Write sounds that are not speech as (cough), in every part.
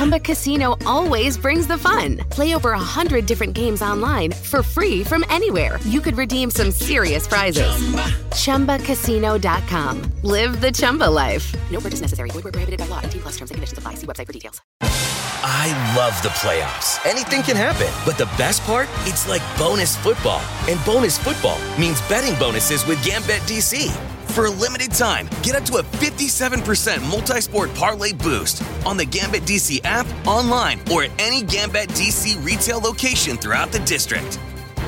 Chumba Casino always brings the fun. Play over a hundred different games online for free from anywhere. You could redeem some serious prizes. Chumba. ChumbaCasino.com. Live the Chumba life. No purchase necessary. Void where prohibited by law. T plus terms and conditions apply. See website for details. I love the playoffs. Anything can happen. But the best part? It's like bonus football. And bonus football means betting bonuses with Gambit DC. For a limited time, get up to a 57% multi sport parlay boost on the Gambit DC app, online, or at any Gambit DC retail location throughout the district.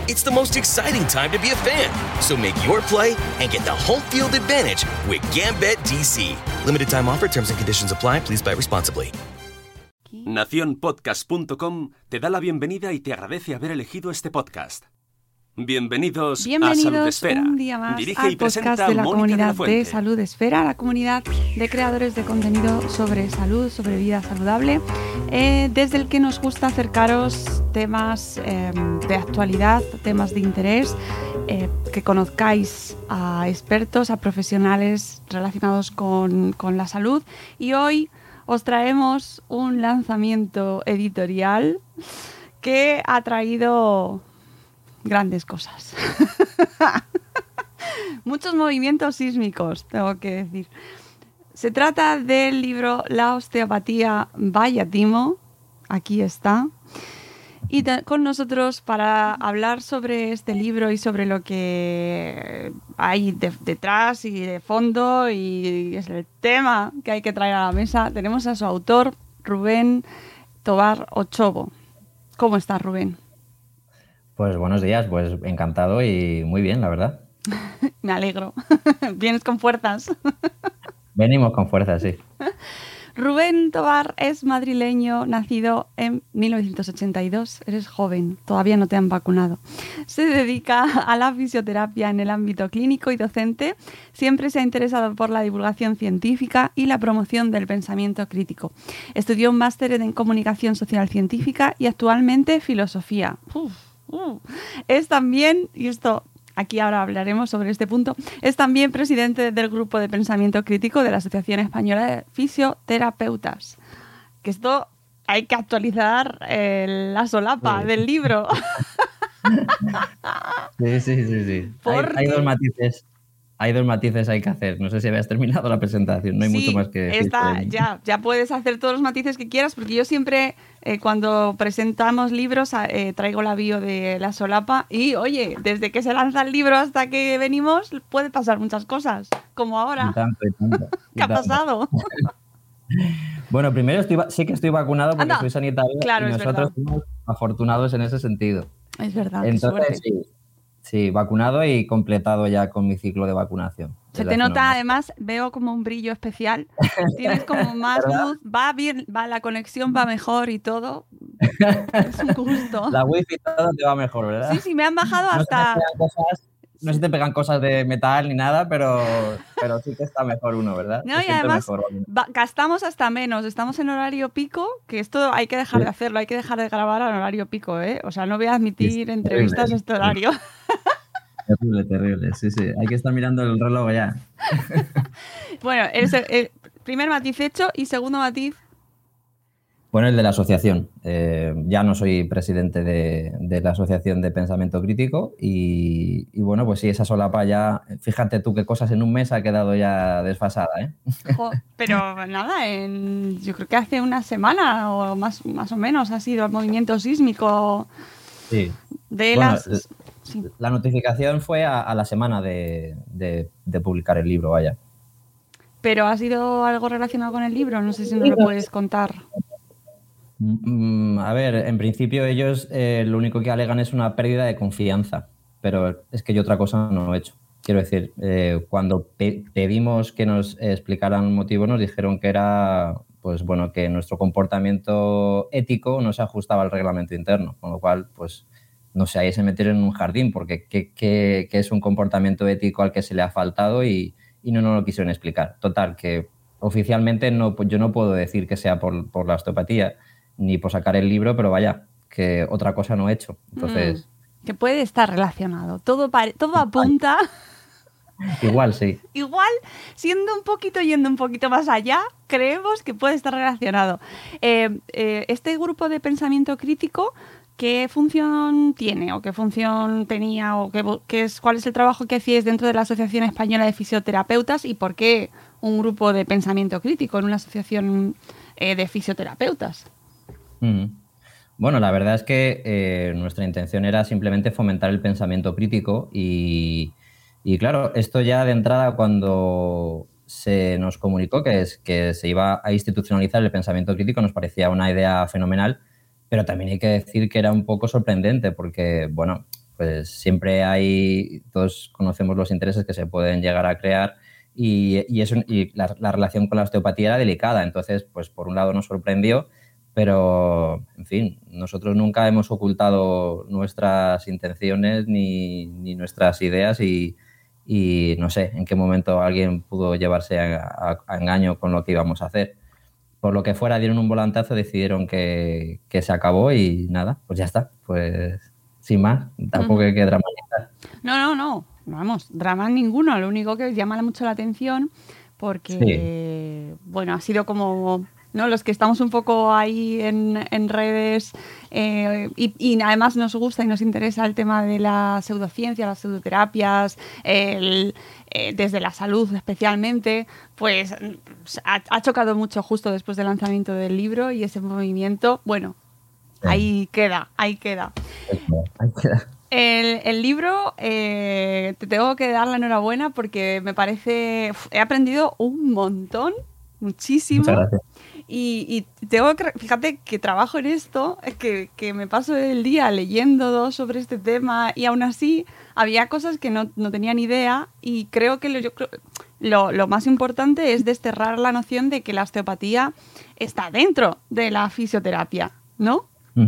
It's the most exciting time to be a fan. So make your play and get the home field advantage with Gambit DC. Limited time offer, terms and conditions apply. Please buy responsibly. Naciónpodcast.com te da la bienvenida y te agradece haber elegido este podcast. Bienvenidos, a Salud Esfera. un día más Dirige al y presenta podcast de la Mónica comunidad la de. Salud Esfera, la comunidad de creadores de contenido sobre salud, sobre vida saludable, eh, desde el que nos gusta acercaros temas eh, de actualidad, temas de interés, eh, que conozcáis a expertos, a profesionales relacionados con, con la salud. Y hoy os traemos un lanzamiento editorial que ha traído grandes cosas. (laughs) Muchos movimientos sísmicos, tengo que decir. Se trata del libro La osteopatía vaya timo. Aquí está. Y con nosotros para hablar sobre este libro y sobre lo que hay de- detrás y de fondo y es el tema que hay que traer a la mesa, tenemos a su autor, Rubén Tobar Ochovo. ¿Cómo estás, Rubén? Pues buenos días, pues encantado y muy bien, la verdad. (laughs) Me alegro. (laughs) Vienes con fuerzas. (laughs) Venimos con fuerza, sí. Rubén Tobar es madrileño, nacido en 1982. Eres joven, todavía no te han vacunado. Se dedica a la fisioterapia en el ámbito clínico y docente. Siempre se ha interesado por la divulgación científica y la promoción del pensamiento crítico. Estudió un máster en comunicación social científica y actualmente filosofía. Uf, uh. Es también, y esto aquí ahora hablaremos sobre este punto, es también presidente del grupo de pensamiento crítico de la Asociación Española de Fisioterapeutas. Que esto hay que actualizar eh, la solapa Sí. del libro. (laughs) Sí, sí, sí, sí. Hay dos matices. Hay dos matices hay que hacer. No sé si habías terminado la presentación. No hay Sí, mucho más que decir. está- ya, ya puedes hacer todos los matices que quieras, porque yo siempre, eh, cuando presentamos libros, eh, traigo la bio de la solapa y, oye, desde que se lanza el libro hasta que venimos, puede pasar muchas cosas, como ahora. Y tanto, y tanto, (laughs) y ¿Qué ha pasado? (laughs) Bueno, primero estoy sí que estoy vacunado porque Anda. soy sanitario Claro, y nosotros verdad. somos afortunados en ese sentido. Es verdad, qué Entonces, suerte. Sí, vacunado y completado ya con mi ciclo de vacunación. Se te nota además, veo como un brillo especial. Tienes (laughs) como más ¿Verdad? luz, va bien, va la conexión va mejor y todo. (laughs) Es un gusto. La wifi todo te va mejor, ¿verdad? Sí, sí, me han bajado No hasta cosas, no se te pegan cosas de metal ni nada, pero, pero sí que está mejor uno, ¿verdad? No, y además mejor, vamos. va- gastamos hasta menos. Estamos en horario pico, que esto hay que dejar de hacerlo, hay que dejar de grabar en horario pico, ¿eh? O sea, no voy a admitir entrevistas a este horario. (laughs) Terrible, terrible. Sí, sí. Hay que estar mirando el reloj ya. (laughs) bueno, el, el primer matiz hecho y segundo matiz, Bueno, el de la asociación. Eh, ya no soy presidente de, de la Asociación de Pensamiento Crítico y, y bueno, pues sí, esa solapa ya, fíjate tú qué cosas en un mes ha quedado ya desfasada, ¿eh? jo, pero nada, en, yo creo que hace una semana o más, más o menos ha sido el movimiento sísmico Sí. de Bueno, las... sí. La notificación fue a, a la semana de, de- de publicar el libro, vaya. Pero ha sido algo relacionado con el libro, no sé si nos lo puedes contar. Mm, A ver, en principio ellos eh, lo único que alegan es una pérdida de confianza, pero es que yo otra cosa no he hecho. Quiero decir, eh, cuando pe- pedimos que nos explicaran un motivo, nos dijeron que era, pues bueno, que nuestro comportamiento ético no se ajustaba al reglamento interno, con lo cual, pues, no sé, ahí se metieron en un jardín, porque ¿qué, qué- qué es un comportamiento ético al que se le ha faltado y, y no nos lo quisieron explicar. Total, que oficialmente no, yo no puedo decir que sea por, la osteopatía ni por sacar el libro, pero vaya, que otra cosa no he hecho. Entonces. Mm, que puede estar relacionado. Todo, todo apunta. (laughs) Igual, sí. Igual, siendo un poquito, yendo un poquito más allá, creemos que puede estar relacionado. Eh, eh, este grupo de pensamiento crítico, ¿qué función tiene o qué función tenía o qué, es, cuál es el trabajo que hacíais dentro de la Asociación Española de Fisioterapeutas y por qué un grupo de pensamiento crítico en una asociación eh, de fisioterapeutas? Mm. Bueno, la verdad es que nuestra intención era simplemente fomentar el pensamiento crítico y claro, esto ya de entrada cuando se nos comunicó que, es, que se iba a institucionalizar el pensamiento crítico nos parecía una idea fenomenal, pero también hay que decir que era un poco sorprendente porque, bueno, pues siempre hay, todos conocemos los intereses que se pueden llegar a crear y, eso, y la, la, relación con la osteopatía era delicada. Entonces, pues por un lado nos sorprendió, pero, en fin, nosotros nunca hemos ocultado nuestras intenciones ni, ni nuestras ideas y, y no sé en qué momento alguien pudo llevarse a, engaño con lo que íbamos a hacer. Por lo que fuera, dieron un volantazo, decidieron que, se acabó y nada, pues ya está. Pues sin más, tampoco hay que dramatizar. No, no, no, vamos, drama ninguno. Lo único que llama mucho la atención porque, bueno, ha sido como ¿no? Los que estamos un poco ahí en, redes eh, y, además nos gusta y nos interesa el tema de la pseudociencia, las pseudoterapias, eh, desde la salud especialmente, pues ha, chocado mucho justo después del lanzamiento del libro y ese movimiento, bueno, ahí queda, ahí queda. El, libro eh, te tengo que dar la enhorabuena porque me parece, he aprendido un montón, muchísimo. Y, tengo que, fíjate que trabajo en esto, que, que, me paso el día leyendo sobre este tema y aún así había cosas que no, no tenía ni idea y creo que lo, yo, lo, lo, más importante es desterrar la noción de que la osteopatía está dentro de la fisioterapia, ¿no? Mm.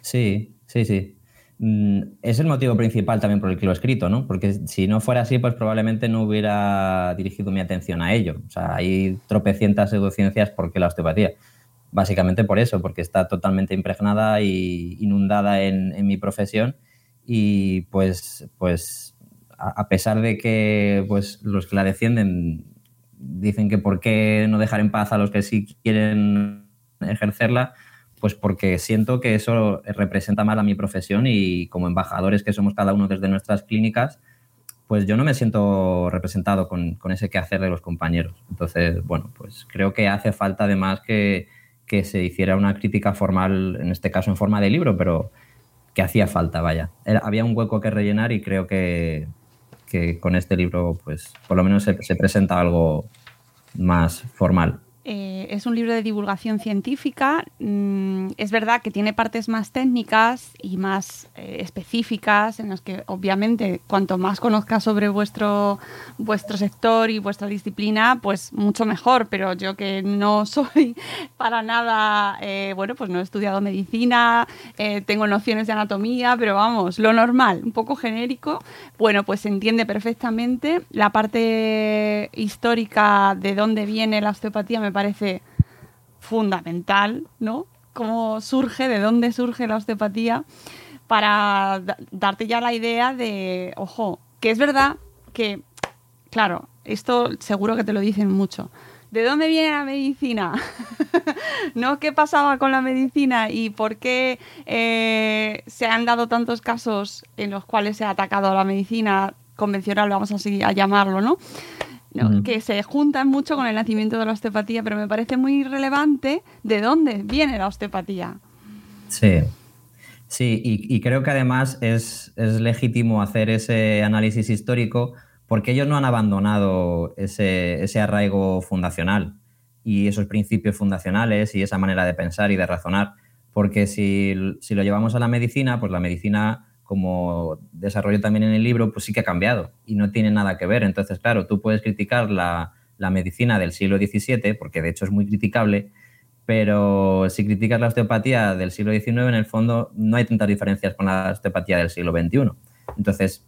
Sí, sí, sí. Mm, es el motivo principal también por el que lo he escrito, ¿no? Porque si no fuera así, pues probablemente no hubiera dirigido mi atención a ello. O sea, hay tropecientas pseudociencias porque la osteopatía. Básicamente por eso, porque está totalmente impregnada y inundada en, mi profesión. Y pues, pues a, pesar de que pues, los que la defienden dicen que por qué no dejar en paz a los que sí quieren ejercerla, pues porque siento que eso representa mal a mi profesión y como embajadores que somos cada uno desde nuestras clínicas, pues yo no me siento representado con, ese quehacer de los compañeros. Entonces, bueno, pues creo que hace falta además que, se hiciera una crítica formal, en este caso en forma de libro, pero que hacía falta, vaya. había un hueco que rellenar y creo que, con este libro, pues por lo menos se presenta algo más formal. Eh, es un libro de divulgación científica. Mm, es verdad que tiene partes más técnicas y más eh, específicas, en las que obviamente cuanto más conozcas sobre vuestro, vuestro sector y vuestra disciplina, pues mucho mejor. Pero yo que no (laughs) soy para nada, eh, bueno, pues no he estudiado medicina, tengo nociones de anatomía, pero vamos, lo normal, un poco genérico, bueno, pues se entiende perfectamente. La parte histórica de dónde viene la osteopatía me parece fundamental, ¿no? Cómo surge, de dónde surge la osteopatía, para darte ya la idea de, ojo, que es verdad que, claro, esto seguro que te lo dicen mucho. ¿De dónde viene la medicina? (laughs) ¿No? ¿Qué pasaba con la medicina y por qué eh, se han dado tantos casos en los cuales se ha atacado a la medicina convencional, vamos a, seguir, a llamarlo, ¿no? Que se juntan mucho con el nacimiento de la osteopatía, pero me parece muy relevante de dónde viene la osteopatía. Sí, sí, y, creo que además es, legítimo hacer ese análisis histórico porque ellos no han abandonado ese, arraigo fundacional y esos principios fundacionales y esa manera de pensar y de razonar, porque si, si lo llevamos a la medicina, pues la medicina como desarrollo también en el libro, pues sí que ha cambiado y no tiene nada que ver. Entonces, claro, tú puedes criticar la, medicina del siglo XVII, porque de hecho es muy criticable, pero si criticas la osteopatía del siglo XIX, en el fondo no hay tantas diferencias con la osteopatía del siglo XXI. Entonces,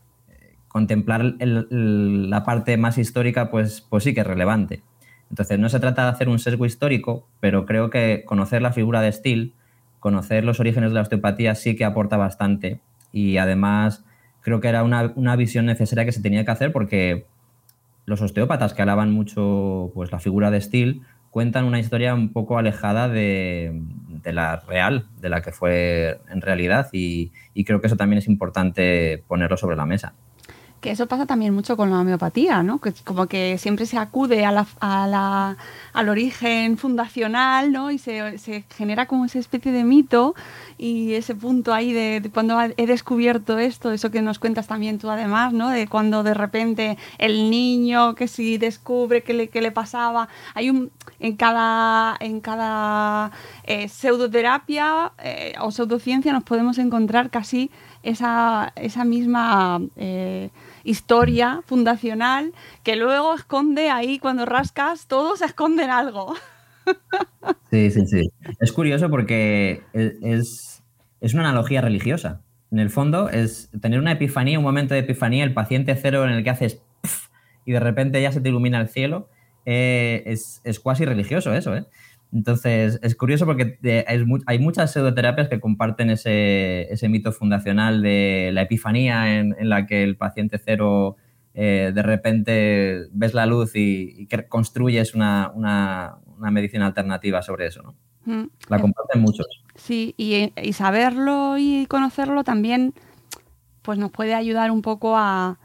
contemplar la parte más histórica, pues, pues sí que es relevante. Entonces, no se trata de hacer un sesgo histórico, pero creo que conocer la figura de Steele, conocer los orígenes de la osteopatía sí que aporta bastante y además creo que era una, una visión necesaria que se tenía que hacer porque los osteópatas que alaban mucho pues, la figura de Steele cuentan una historia un poco alejada de, de la real, de la que fue en realidad, y, y creo que eso también es importante ponerlo sobre la mesa. Que eso pasa también mucho con la homeopatía, ¿no? Que como que siempre se acude a la, a la, al origen fundacional, ¿no? Y se, se, genera como esa especie de mito y ese punto ahí de, de, cuando he descubierto esto, eso que nos cuentas también tú además, ¿no? De cuando de repente el niño que si descubre qué le, qué le pasaba, hay un en cada en cada eh, pseudoterapia eh, o pseudociencia nos podemos encontrar casi esa, esa misma eh, historia fundacional que luego esconde ahí cuando rascas, todos esconden algo. (laughs) Sí, sí, sí. Es curioso porque es, es una analogía religiosa. En el fondo es tener una epifanía, un momento de epifanía, el paciente cero en el que haces y de repente ya se te ilumina el cielo. Eh, es, es cuasi religioso eso, ¿eh? Entonces, es curioso porque hay muchas pseudoterapias que comparten ese, ese mito fundacional de la epifanía en, en la que el paciente cero eh, de repente ves la luz y, y que construyes una, una, una, medicina alternativa sobre eso, ¿no? Mm. La comparten muchos. Sí, y, y, saberlo y conocerlo también pues nos puede ayudar un poco a,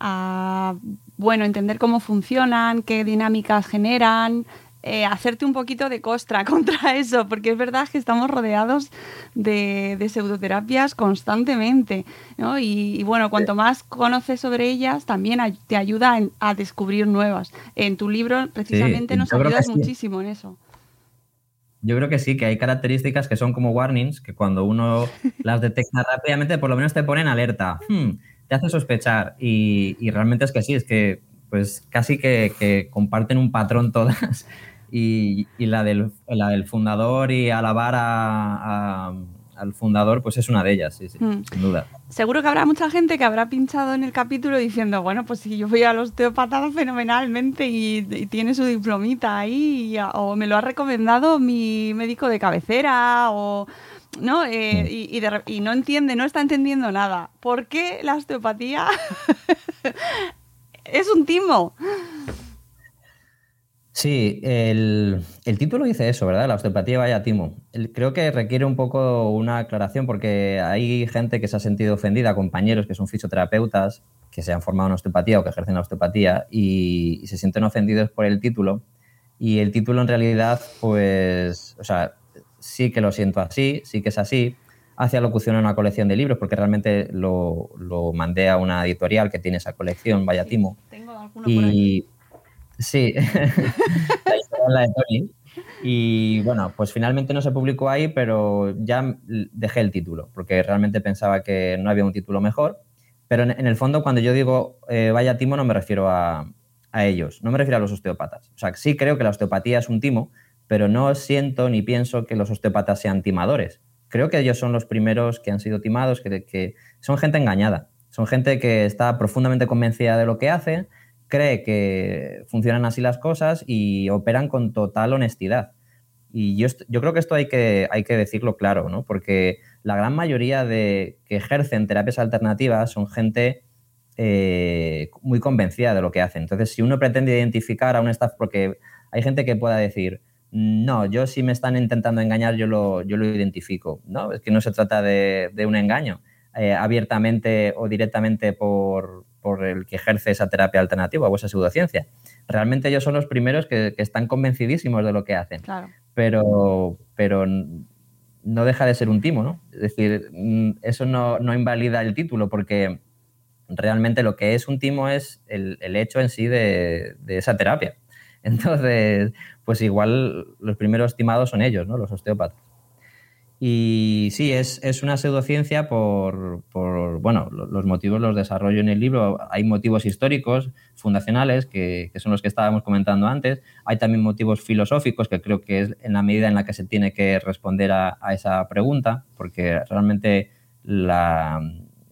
a bueno, entender cómo funcionan, qué dinámicas generan, eh, hacerte un poquito de costra (laughs) contra eso, porque es verdad que estamos rodeados de, de pseudoterapias constantemente, ¿no? Y, y, bueno, cuanto más conoces sobre ellas, también te ayuda en, a descubrir nuevas. En tu libro, precisamente, sí, nos ayudas muchísimo en eso. Yo creo que sí, que hay características que son como warnings, que cuando uno (laughs) las detecta rápidamente, por lo menos te ponen alerta, hmm, te hace sospechar. Y, y, realmente es que sí, es que pues casi que, que comparten un patrón todas y, y la, del, la, del, fundador y alabar a, a, al fundador, pues es una de ellas, sí, sí, mm. sin duda. Seguro que habrá mucha gente que habrá pinchado en el capítulo diciendo, bueno, pues si yo voy al osteopata fenomenalmente y, y tiene su diplomita ahí, y, o me lo ha recomendado mi médico de cabecera, o... ¿no? Eh, y, y, de, y, no entiende, no está entendiendo nada. ¿Por qué la osteopatía (laughs) es un timo? Sí, el, el, título dice eso, ¿verdad? La osteopatía vaya timo. El, creo que requiere un poco una aclaración porque hay gente que se ha sentido ofendida, compañeros que son fisioterapeutas, que se han formado en osteopatía o que ejercen la osteopatía y, y se sienten ofendidos por el título. Y el título en realidad, pues, o sea, sí que lo siento así, sí que es así. Hace alocución a una colección de libros porque realmente lo, lo mandé a una editorial que tiene esa colección, vaya timo. Tengo alguno y, por Sí, (laughs) la de Tony. Y bueno, pues finalmente no se publicó ahí, pero ya dejé el título, porque realmente pensaba que no había un título mejor. Pero en, en el fondo, cuando yo digo eh, vaya timo, no me refiero a, a, ellos, no me refiero a los osteópatas. O sea, sí creo que la osteopatía es un timo, pero no siento ni pienso que los osteópatas sean timadores. Creo que ellos son los primeros que han sido timados, que, que son gente engañada. Son gente que está profundamente convencida de lo que hace, cree que funcionan así las cosas y operan con total honestidad. Y yo, creo que esto hay que, decirlo claro, ¿no? Porque la gran mayoría de que ejercen terapias alternativas son gente eh, muy convencida de lo que hacen. Entonces, si uno pretende identificar a un staff, porque hay gente que pueda decir, no, yo si me están intentando engañar, yo lo, identifico. No, es que no se trata de, de un engaño eh, abiertamente o directamente por, por el que ejerce esa terapia alternativa o esa pseudociencia. Realmente ellos son los primeros que, que están convencidísimos de lo que hacen. Claro. Pero, pero no deja de ser un timo, ¿no? Es decir, mm, eso no, no, invalida el título porque realmente lo que es un timo es el, el hecho en sí de, de, esa terapia. (laughs) Entonces, pues igual los primeros timados son ellos, ¿no? Los osteópatas. Y sí, es, es una pseudociencia por, por, bueno, los motivos los desarrollo en el libro. Hay motivos históricos, fundacionales, que, que, son los que estábamos comentando antes. Hay también motivos filosóficos, que creo que es en la medida en la que se tiene que responder a, esa pregunta, porque realmente la,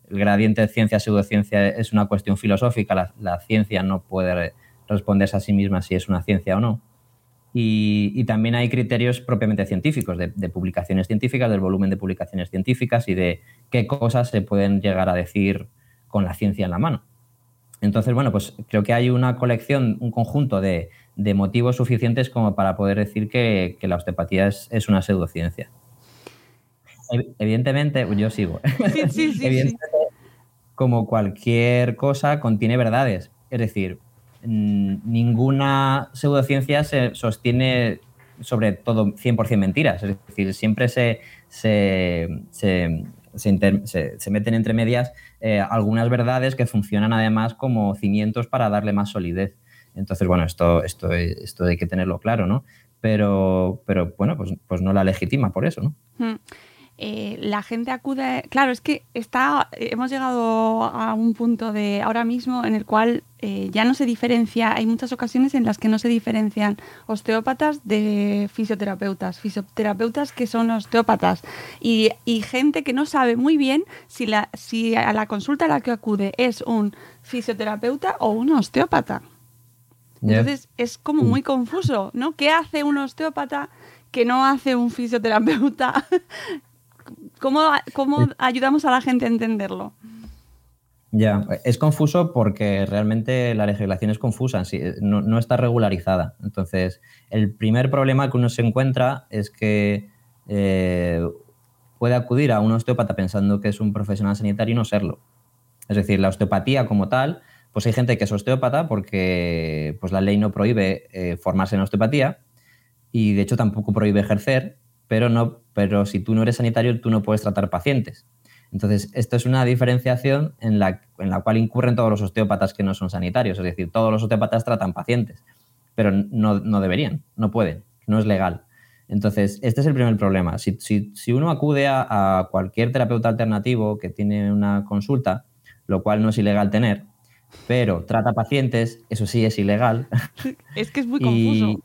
el gradiente de ciencia-pseudociencia es una cuestión filosófica. La, la ciencia no puede responderse a sí misma si es una ciencia o no. Y, también hay criterios propiamente científicos, de, publicaciones científicas, del volumen de publicaciones científicas y de qué cosas se pueden llegar a decir con la ciencia en la mano. Entonces, bueno, pues creo que hay una colección, un conjunto de, motivos suficientes como para poder decir que, la osteopatía es, una pseudociencia. Evidentemente, yo sigo. (laughs) Sí, sí, Evidentemente, como cualquier cosa, contiene verdades. Es decir, ninguna pseudociencia se sostiene sobre todo 100% mentiras. Es decir, siempre se, se, meten entre medias eh, algunas verdades que funcionan además como cimientos para darle más solidez. Entonces, bueno, esto, esto, esto hay que tenerlo claro, ¿no? Pero, pero bueno, pues, pues no la legitima por eso, ¿no? Hmm. Eh, la gente acude. Claro, es que está, hemos llegado a un punto de ahora mismo en el cual eh, ya no se diferencia. Hay muchas ocasiones en las que no se diferencian osteópatas de fisioterapeutas, fisioterapeutas que son osteópatas y, gente que no sabe muy bien si, la, si a la consulta a la que acude es un fisioterapeuta o un osteópata. Entonces es como muy confuso, ¿no? ¿Qué hace un osteópata que no hace un fisioterapeuta? (laughs) ¿Cómo, ayudamos a la gente a entenderlo? Ya, es confuso porque realmente la legislación es confusa, no, está regularizada. Entonces, el primer problema que uno se encuentra es que eh, puede acudir a un osteópata pensando que es un profesional sanitario y no serlo. Es decir, la osteopatía como tal, pues hay gente que es osteópata porque pues, la ley no prohíbe eh, formarse en osteopatía y de hecho tampoco prohíbe ejercer, pero, no, pero si tú no eres sanitario, tú no puedes tratar pacientes. Entonces, esto es una diferenciación en la, en la cual incurren todos los osteópatas que no son sanitarios. Es decir, todos los osteópatas tratan pacientes, pero no, no deberían, no pueden, no es legal. Entonces, este es el primer problema. Si, si, si uno acude a, a, cualquier terapeuta alternativo que tiene una consulta, lo cual no es ilegal tener, pero trata pacientes, eso sí es ilegal. (laughs) Es que es muy (laughs) confuso.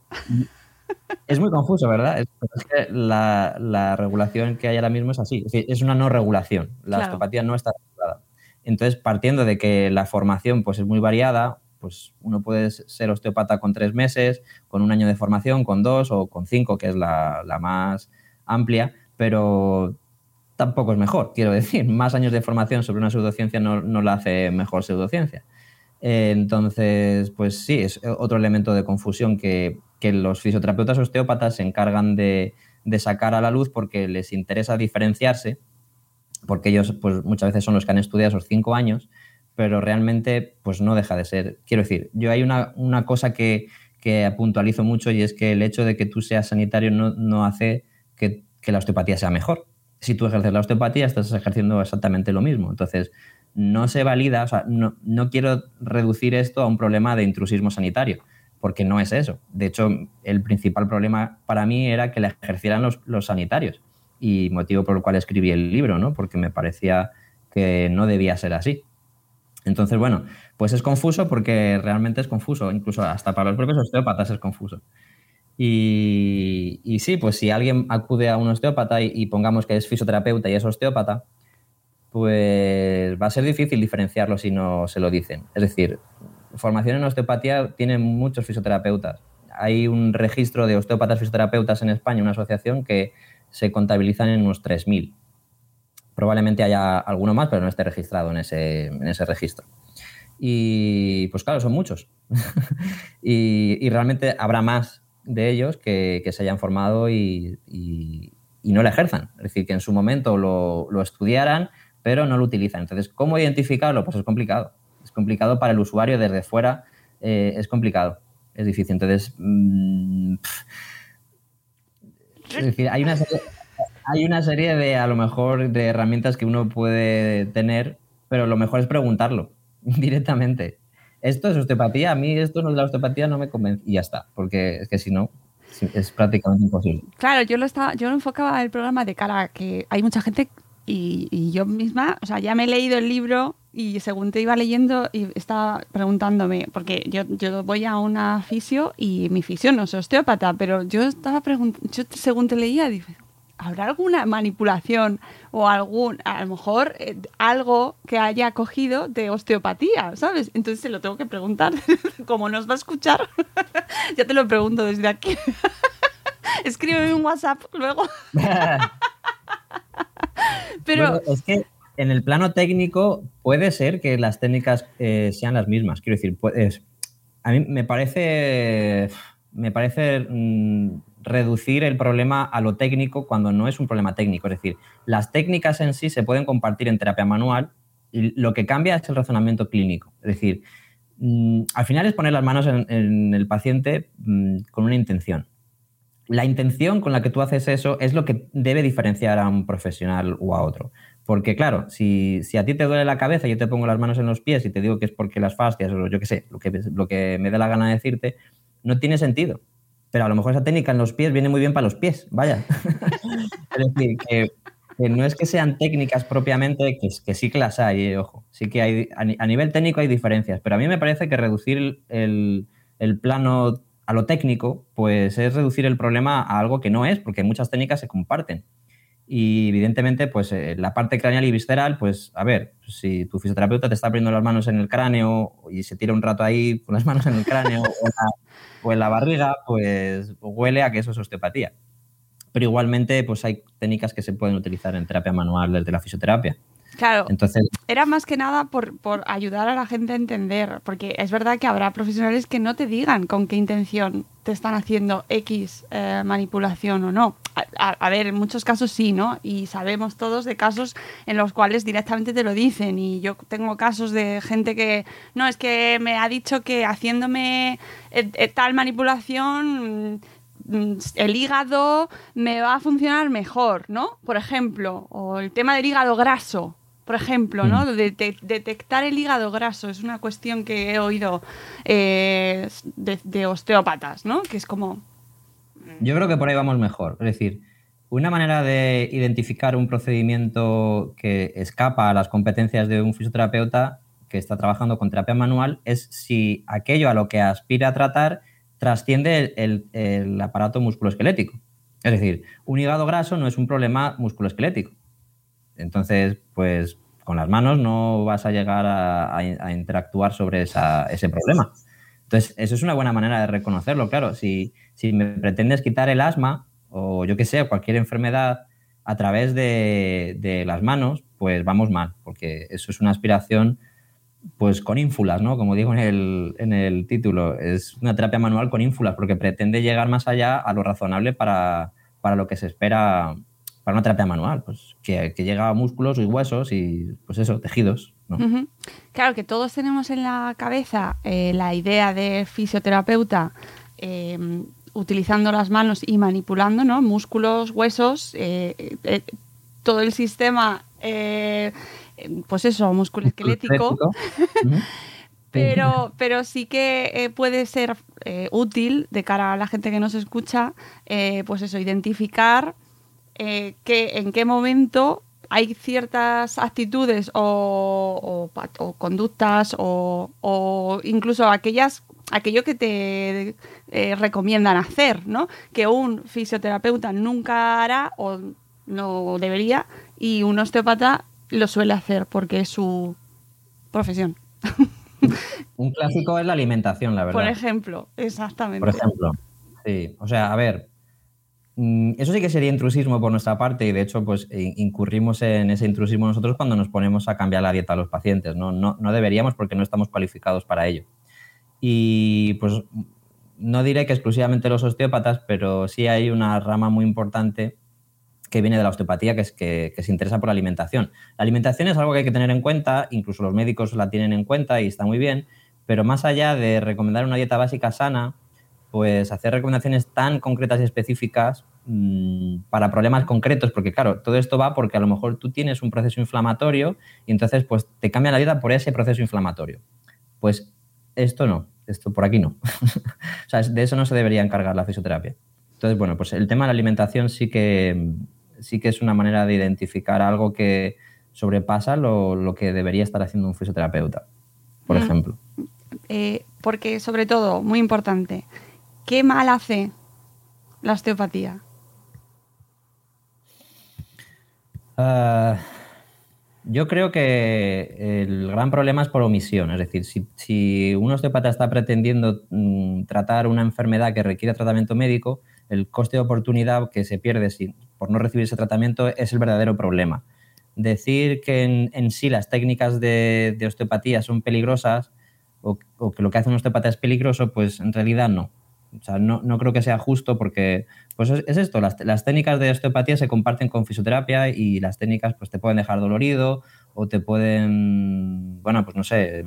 Es muy confuso, ¿verdad? Es, que la, regulación que hay ahora mismo es así. Es, una no regulación. La osteopatía no está regulada. Entonces, partiendo de que la formación pues, es muy variada, pues uno puede ser osteopata con tres meses, con un año de formación, con dos o con cinco, que es la, más amplia, pero tampoco es mejor, quiero decir. (laughs) Más años de formación sobre una pseudociencia no, no la hace mejor pseudociencia. entonces, pues sí, es otro elemento de confusión que que los fisioterapeutas osteópatas se encargan de, sacar a la luz porque les interesa diferenciarse, porque ellos pues, muchas veces son los que han estudiado esos cinco años, pero realmente pues no deja de ser. Quiero decir, yo hay una, cosa que, que, puntualizo mucho y es que el hecho de que tú seas sanitario no, hace que, la osteopatía sea mejor. Si tú ejerces la osteopatía, estás ejerciendo exactamente lo mismo. Entonces, no se valida, o sea, no, no quiero reducir esto a un problema de intrusismo sanitario porque no es eso. De hecho, el principal problema para mí era que la ejercieran los, sanitarios y motivo por el cual escribí el libro, ¿no? porque me parecía que no debía ser así. Entonces, bueno, pues es confuso porque realmente es confuso, incluso hasta para los propios osteópatas es confuso. Y, sí, pues si alguien acude a un osteópata y, y, pongamos que es fisioterapeuta y es osteópata, pues va a ser difícil diferenciarlo si no se lo dicen. Es decir, formación en osteopatía tiene muchos fisioterapeutas. Hay un registro de osteópatas fisioterapeutas en España, una asociación que se contabilizan en unos 3.000. Probablemente haya alguno más, pero no esté registrado en ese, en ese registro. Y pues claro, son muchos. (laughs) y, realmente habrá más de ellos que, se hayan formado y, no la ejerzan. Es decir, que en su momento lo, lo estudiaran, pero no lo utilizan. Entonces, ¿cómo identificarlo? Pues es complicado complicado para el usuario desde fuera, eh, es complicado, es difícil. Entonces, mm, es decir, hay una, serie, hay una serie de, a lo mejor, de herramientas que uno puede tener, pero lo mejor es preguntarlo (laughs) directamente. ¿Esto es osteopatía? A mí esto no es la osteopatía, no me convence. Y ya está, porque es que si no, es prácticamente imposible. Claro, yo lo estaba, yo lo enfocaba el programa de cara a que hay mucha gente y, y, yo misma, o sea, ya me he leído el libro y según te iba leyendo y estaba preguntándome, porque yo, yo voy a una fisio y mi fisio no es osteópata, pero yo estaba preguntando, yo según te leía, dije, ¿habrá alguna manipulación o algún, a lo mejor, eh, algo que haya cogido de osteopatía, ¿sabes? Entonces se lo tengo que preguntar. (laughs) Como nos va a escuchar, (laughs) ya te lo pregunto desde aquí. (laughs) Escríbeme un WhatsApp luego. (laughs) Pero es que en el plano técnico puede ser que las técnicas eh, sean las mismas. Quiero decir, pues, a mí me parece, me parece mm, reducir el problema a lo técnico cuando no es un problema técnico. Es decir, las técnicas en sí se pueden compartir en terapia manual y lo que cambia es el razonamiento clínico. Es decir, mm, al final es poner las manos en, el paciente mm, con una intención. La intención con la que tú haces eso es lo que debe diferenciar a un profesional o a otro. Porque claro, si, a ti te duele la cabeza yo te pongo las manos en los pies y te digo que es porque las fascias o yo qué sé, lo que, lo que me dé la gana de decirte, no tiene sentido. Pero a lo mejor esa técnica en los pies viene muy bien para los pies, vaya. (laughs) es decir, que, no es que sean técnicas propiamente, que, que sí que las hay, eh, ojo. Sí que hay, a, nivel técnico hay diferencias, pero a mí me parece que reducir el, el plano a lo técnico, pues es reducir el problema a algo que no es, porque muchas técnicas se comparten. Y evidentemente, pues eh, la parte craneal y visceral, pues a ver, si tu fisioterapeuta te está poniendo las manos en el cráneo y se tira un rato ahí con las manos en el cráneo o, en la, barriga, pues huele a que eso es osteopatía. Pero igualmente, pues hay técnicas que se pueden utilizar en terapia manual desde la fisioterapia. Claro, Entonces, era más que nada por, ayudar a la gente a entender, porque es verdad que habrá profesionales que no te digan con qué intención te están haciendo X eh, manipulación o no. A, ver, en muchos casos sí, ¿no? Y sabemos todos de casos en los cuales directamente te lo dicen. Y yo tengo casos de gente que, no, es que me ha dicho que haciéndome eh, eh, tal manipulación el hígado me va a funcionar mejor, ¿no? Por ejemplo, o el tema del hígado graso por ejemplo, ¿no? Mm. De, detectar el hígado graso es una cuestión que he oído eh, de, osteópatas, ¿no? Que es como... Yo creo que por ahí vamos mejor. Es decir, una manera de identificar un procedimiento que escapa a las competencias de un fisioterapeuta que está trabajando con terapia manual es si aquello a lo que aspira a tratar trasciende el, el aparato musculoesquelético. Es decir, un hígado graso no es un problema musculoesquelético entonces, pues con las manos no vas a llegar a, interactuar sobre ese problema. Entonces, eso es una buena manera de reconocerlo, claro. Si, me pretendes quitar el asma o yo que sé, cualquier enfermedad a través de, las manos, pues vamos mal, porque eso es una aspiración pues con ínfulas, ¿no? Como digo en el, en el título, es una terapia manual con ínfulas, porque pretende llegar más allá a lo razonable para, para lo que se espera para una terapia manual, pues que, llega a músculos y huesos y pues eso, tejidos. Claro que todos tenemos en la cabeza eh, la idea de fisioterapeuta em, utilizando las manos y manipulando, ¿no? Músculos, huesos, eh, eh, todo el sistema, pues eso, músculo esquelético. (laughs) pero, pero sí que puede ser útil de cara a la gente que nos escucha, pues eso, identificar eh, que, en qué momento hay ciertas actitudes o, conductas o, incluso aquellas aquello que te eh, recomiendan hacer, ¿no? Que un fisioterapeuta nunca hará o no debería y un osteópata lo suele hacer porque es su profesión. (laughs) Un clásico es la alimentación, la verdad. Por ejemplo, exactamente. Por ejemplo, sí. O sea, a ver, Mm, eso sí que sería intrusismo por nuestra parte y de hecho pues incurrimos en ese intrusismo nosotros cuando nos ponemos a cambiar la dieta a los pacientes. No, no, no deberíamos porque no estamos cualificados para ello. Y pues no diré que exclusivamente los osteópatas, pero sí hay una rama muy importante que viene de la osteopatía, que es que, se interesa por la alimentación. La alimentación es algo que hay que tener en cuenta, incluso los médicos la tienen en cuenta y está muy bien, pero más allá de recomendar una dieta básica sana, pues hacer recomendaciones tan concretas y específicas mm, para problemas concretos, porque claro, todo esto va porque a lo mejor tú tienes un proceso inflamatorio y entonces pues te cambia la vida por ese proceso inflamatorio. Pues esto no, esto por aquí no. (laughs) o sea, de eso no se debería encargar la fisioterapia. Entonces, bueno, pues el tema de la alimentación sí que, sí que es una manera de identificar algo que sobrepasa lo, que debería estar haciendo un fisioterapeuta, por mm. ejemplo. Eh, porque, sobre todo, muy importante, ¿Qué mal hace la osteopatía? Ah, yo creo que el gran problema es por omisión. Es decir, si, un osteópata está pretendiendo mm, tratar una enfermedad que requiere tratamiento médico, el coste de oportunidad que se pierde por no recibir ese tratamiento es el verdadero problema. Decir que en, sí las técnicas de, osteopatía son peligrosas o, que lo que hace un osteopata es peligroso, pues en realidad no. O sea, no, creo que sea justo porque pues es, esto, las, técnicas de osteopatía se comparten con fisioterapia y las técnicas pues te pueden dejar dolorido o te pueden, bueno, pues no sé,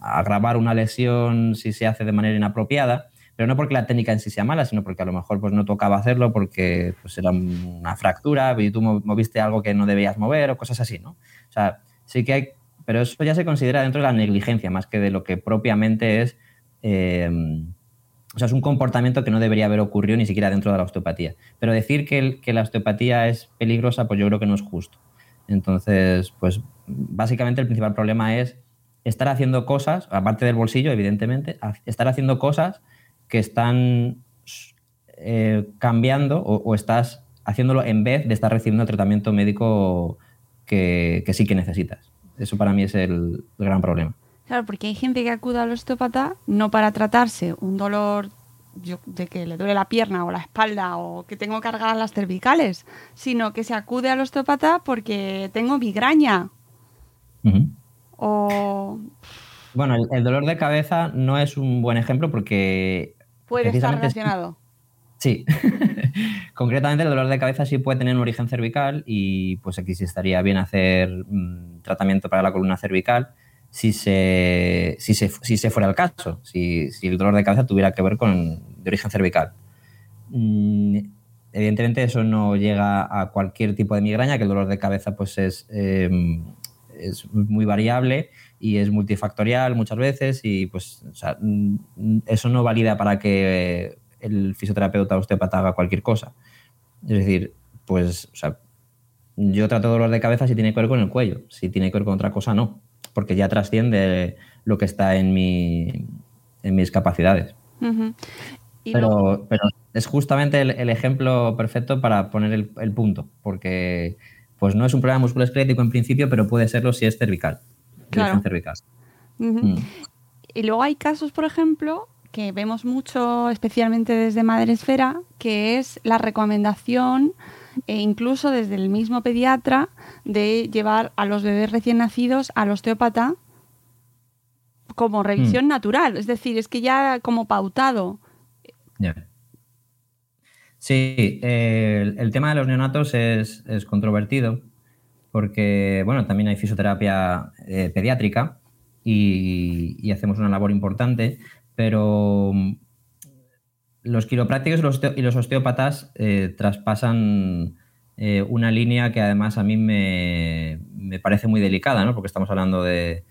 agravar una lesión si se hace de manera inapropiada pero no porque la técnica en sí sea mala, sino porque a lo mejor pues, no tocaba hacerlo porque pues, era una fractura y tú moviste algo que no debías mover o cosas así, ¿no? O sea, sí que hay, pero eso ya se considera dentro de la negligencia más que de lo que propiamente es, eh, o sea, es un comportamiento que no debería haber ocurrido ni siquiera dentro de la osteopatía. Pero decir que, que la osteopatía es peligrosa, pues yo creo que no es justo. Entonces, pues básicamente el principal problema es estar haciendo cosas, aparte del bolsillo, evidentemente, estar haciendo cosas que están eh, cambiando o, estás haciéndolo en vez de estar recibiendo el tratamiento médico que, sí que necesitas. Eso para mí es el, gran problema. Claro, porque hay gente que acude al osteópata no para tratarse un dolor de que le duele la pierna o la espalda o que tengo cargadas las cervicales, sino que se acude al osteópata porque tengo migraña. O... Bueno, el, dolor de cabeza no es un buen ejemplo porque Puede estar relacionado. Sí. (laughs) Concretamente, el dolor de cabeza sí puede tener un origen cervical y pues aquí sí estaría bien hacer mm, tratamiento para la columna cervical si se, si se, fuera el caso, si, el dolor de cabeza tuviera que ver con de origen cervical. Mm, evidentemente eso no llega a cualquier tipo de migraña, que el dolor de cabeza pues es, em, es muy variable y es multifactorial muchas veces y pues mm, eso no valida para que el fisioterapeuta o osteopata haga cualquier cosa. Es decir, pues yo trato dolor de cabeza si tiene que ver con el cuello, si tiene que ver con otra cosa no, porque ya trasciende lo que está en, mi, en mis capacidades. pero, pero, es justamente el, ejemplo perfecto para poner el, el, punto, porque pues no es un problema musculoesquelético en principio, pero puede serlo si es cervical claro. Mm. Y luego hay casos, por ejemplo, que vemos mucho, especialmente desde Madresfera, que es la recomendación, e incluso desde el mismo pediatra, de llevar a los bebés recién nacidos al osteópata como revisión mm. natural. Es decir, es que ya como pautado. Sí, el, tema de los neonatos es, es controvertido porque, bueno, también hay fisioterapia eh, pediátrica y, hacemos una labor importante, pero mm, los quiroprácticos y los osteópatas eh, traspasan eh, una línea que además a mí me, parece muy delicada, ¿no? porque estamos hablando de,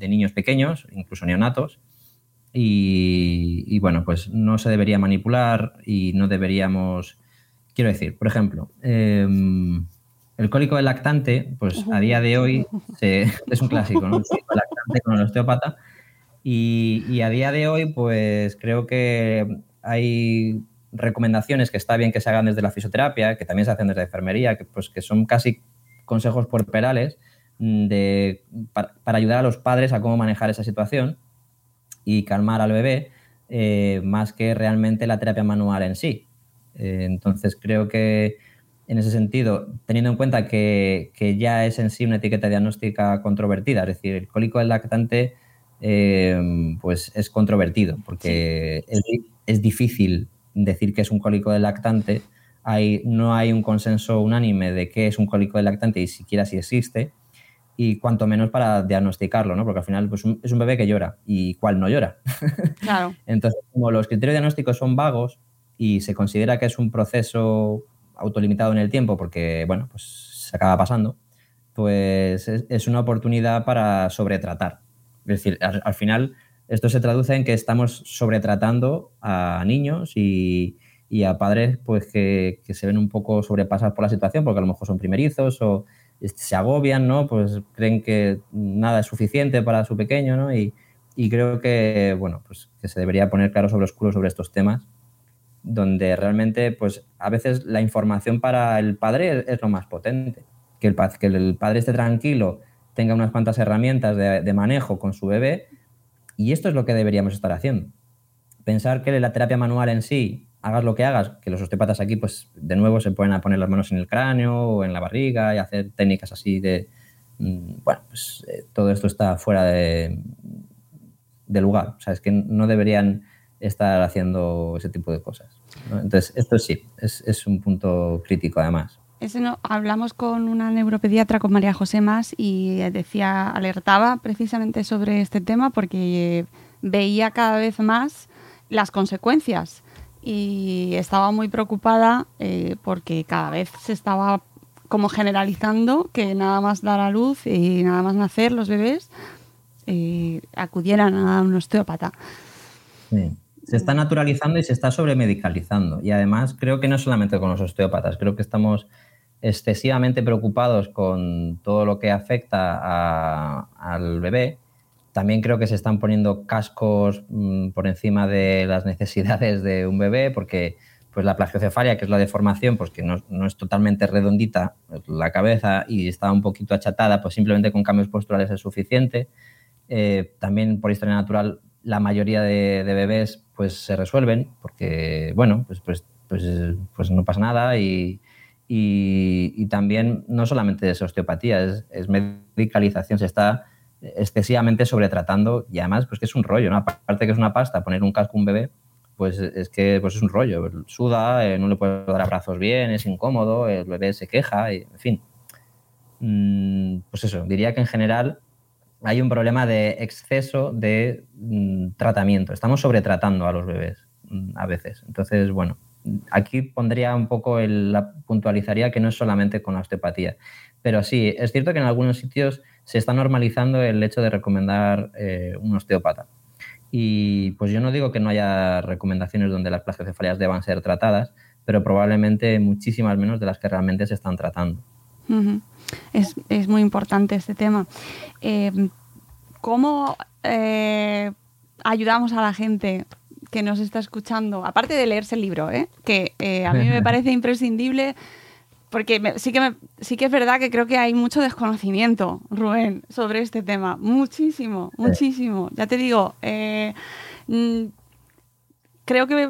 niños pequeños, incluso neonatos, y, bueno, pues no se debería manipular y no deberíamos, quiero decir, por ejemplo, em, el cólico del lactante, pues a día de hoy (laughs) es un clásico, ¿no? El cólico lactante con el osteópata. Y, a día de hoy, pues creo que hay recomendaciones que está bien que se hagan desde la fisioterapia, que también se hacen desde la enfermería, que, pues, que son casi consejos puerperales mm, de, para, ayudar a los padres a cómo manejar esa situación y calmar al bebé, eh, más que realmente la terapia manual en sí. Eh, entonces creo que en ese sentido, teniendo en cuenta que, ya es en sí una etiqueta diagnóstica controvertida, es decir, el cólico del lactante eh, pues es controvertido, porque es, difícil decir que es un cólico del lactante, hay, no hay un consenso unánime de qué es un cólico del lactante y siquiera si existe, y cuanto menos para diagnosticarlo, ¿no? Porque al final pues, es un bebé que llora y cuál no llora. (laughs) Claro. Entonces, como los criterios diagnósticos son vagos y se considera que es un proceso autolimitado en el tiempo porque, bueno, pues se acaba pasando, pues es, una oportunidad para sobretratar. Es decir, al, final esto se traduce en que estamos sobretratando a niños y, a padres pues que, se ven un poco sobrepasados por la situación porque a lo mejor son primerizos o se agobian, ¿no? Pues creen que nada es suficiente para su pequeño, ¿no? Y, creo que, bueno, pues que se debería poner claro sobre oscuro sobre estos temas donde realmente, pues a veces la información para el padre es, lo más potente. Que el, que el padre esté tranquilo, tenga unas cuantas herramientas de, manejo con su bebé, y esto es lo que deberíamos estar haciendo. Pensar que la terapia manual en sí, hagas lo que hagas, que los osteópatas aquí, pues de nuevo se pueden poner las manos en el cráneo o en la barriga y hacer técnicas así de, mm, bueno, pues eh, todo esto está fuera de, de lugar. O sea, es que no deberían estar haciendo ese tipo de cosas. Entonces, esto sí, es, un punto crítico además. No, hablamos con una neuropediatra, con María José Más, y decía, alertaba precisamente sobre este tema porque veía cada vez más las consecuencias y estaba muy preocupada eh, porque cada vez se estaba como generalizando que nada más dar a luz y nada más nacer los bebés eh, acudieran a un osteópata. Se está naturalizando y se está sobremedicalizando. Y además creo que no solamente con los osteópatas, creo que estamos excesivamente preocupados con todo lo que afecta al bebé. También creo que se están poniendo cascos mm, por encima de las necesidades de un bebé, porque pues la plagiocefalia, que es la deformación, pues que no, no, es totalmente redondita la cabeza y está un poquito achatada, pues simplemente con cambios posturales es suficiente. Eh, también por historia natural la mayoría de, bebés pues se resuelven porque, bueno, pues, pues, pues, pues no pasa nada y, y, también no solamente es osteopatía, es, medicalización, se está excesivamente sobretratando y además pues que es un rollo, ¿no? Aparte que es una pasta, poner un casco a un bebé, pues es que pues es un rollo, suda, eh, no le puede dar abrazos bien, es incómodo, el bebé se queja, y, en fin. Mm, pues eso, diría que en general hay un problema de exceso de mm, tratamiento. Estamos sobretratando a los bebés mm, a veces. Entonces, bueno, aquí pondría un poco, el, la puntualizaría que no es solamente con la osteopatía. Pero sí, es cierto que en algunos sitios se está normalizando el hecho de recomendar eh, un osteópata. Y pues yo no digo que no haya recomendaciones donde las plagiocefalias deban ser tratadas, pero probablemente muchísimas menos de las que realmente se están tratando. Es, muy importante este tema. Eh, ¿Cómo eh, ayudamos a la gente que nos está escuchando? Aparte de leerse el libro, ¿eh? que a mí me (laughs) parece imprescindible porque sí, que sí que es verdad que creo que hay mucho desconocimiento, Rubén, sobre este tema. Muchísimo, muchísimo. Ya te digo, mm, creo que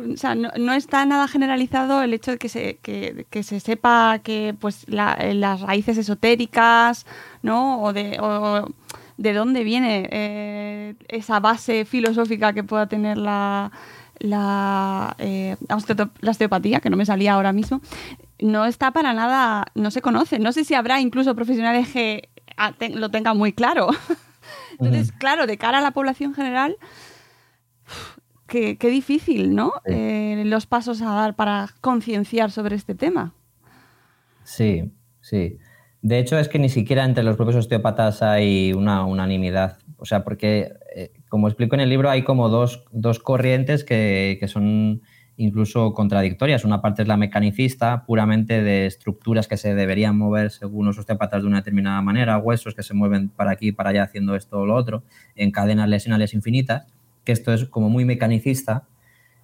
no, está nada generalizado el hecho de que se, que, se sepa que pues las raíces esotéricas, ¿no? O de, de dónde viene eh, esa base filosófica que pueda tener la, la, eh, la osteopatía, que no me salía ahora mismo, no está para nada, no se conoce. No sé si habrá incluso profesionales que lo tengan muy claro. (laughs) Entonces, claro, de cara a la población general, qué, difícil, ¿no? Eh, los pasos a dar para concienciar sobre este tema. Sí, sí. De hecho, es que ni siquiera entre los propios osteópatas hay una unanimidad. O sea, porque, eh, como explico en el libro, hay como dos, corrientes que, que, son incluso contradictorias. Una parte es la mecanicista, puramente de estructuras que se deberían mover según los osteópatas de una determinada manera, huesos que se mueven para aquí y para allá haciendo esto o lo otro, en cadenas lesionales infinitas que esto es como muy mecanicista.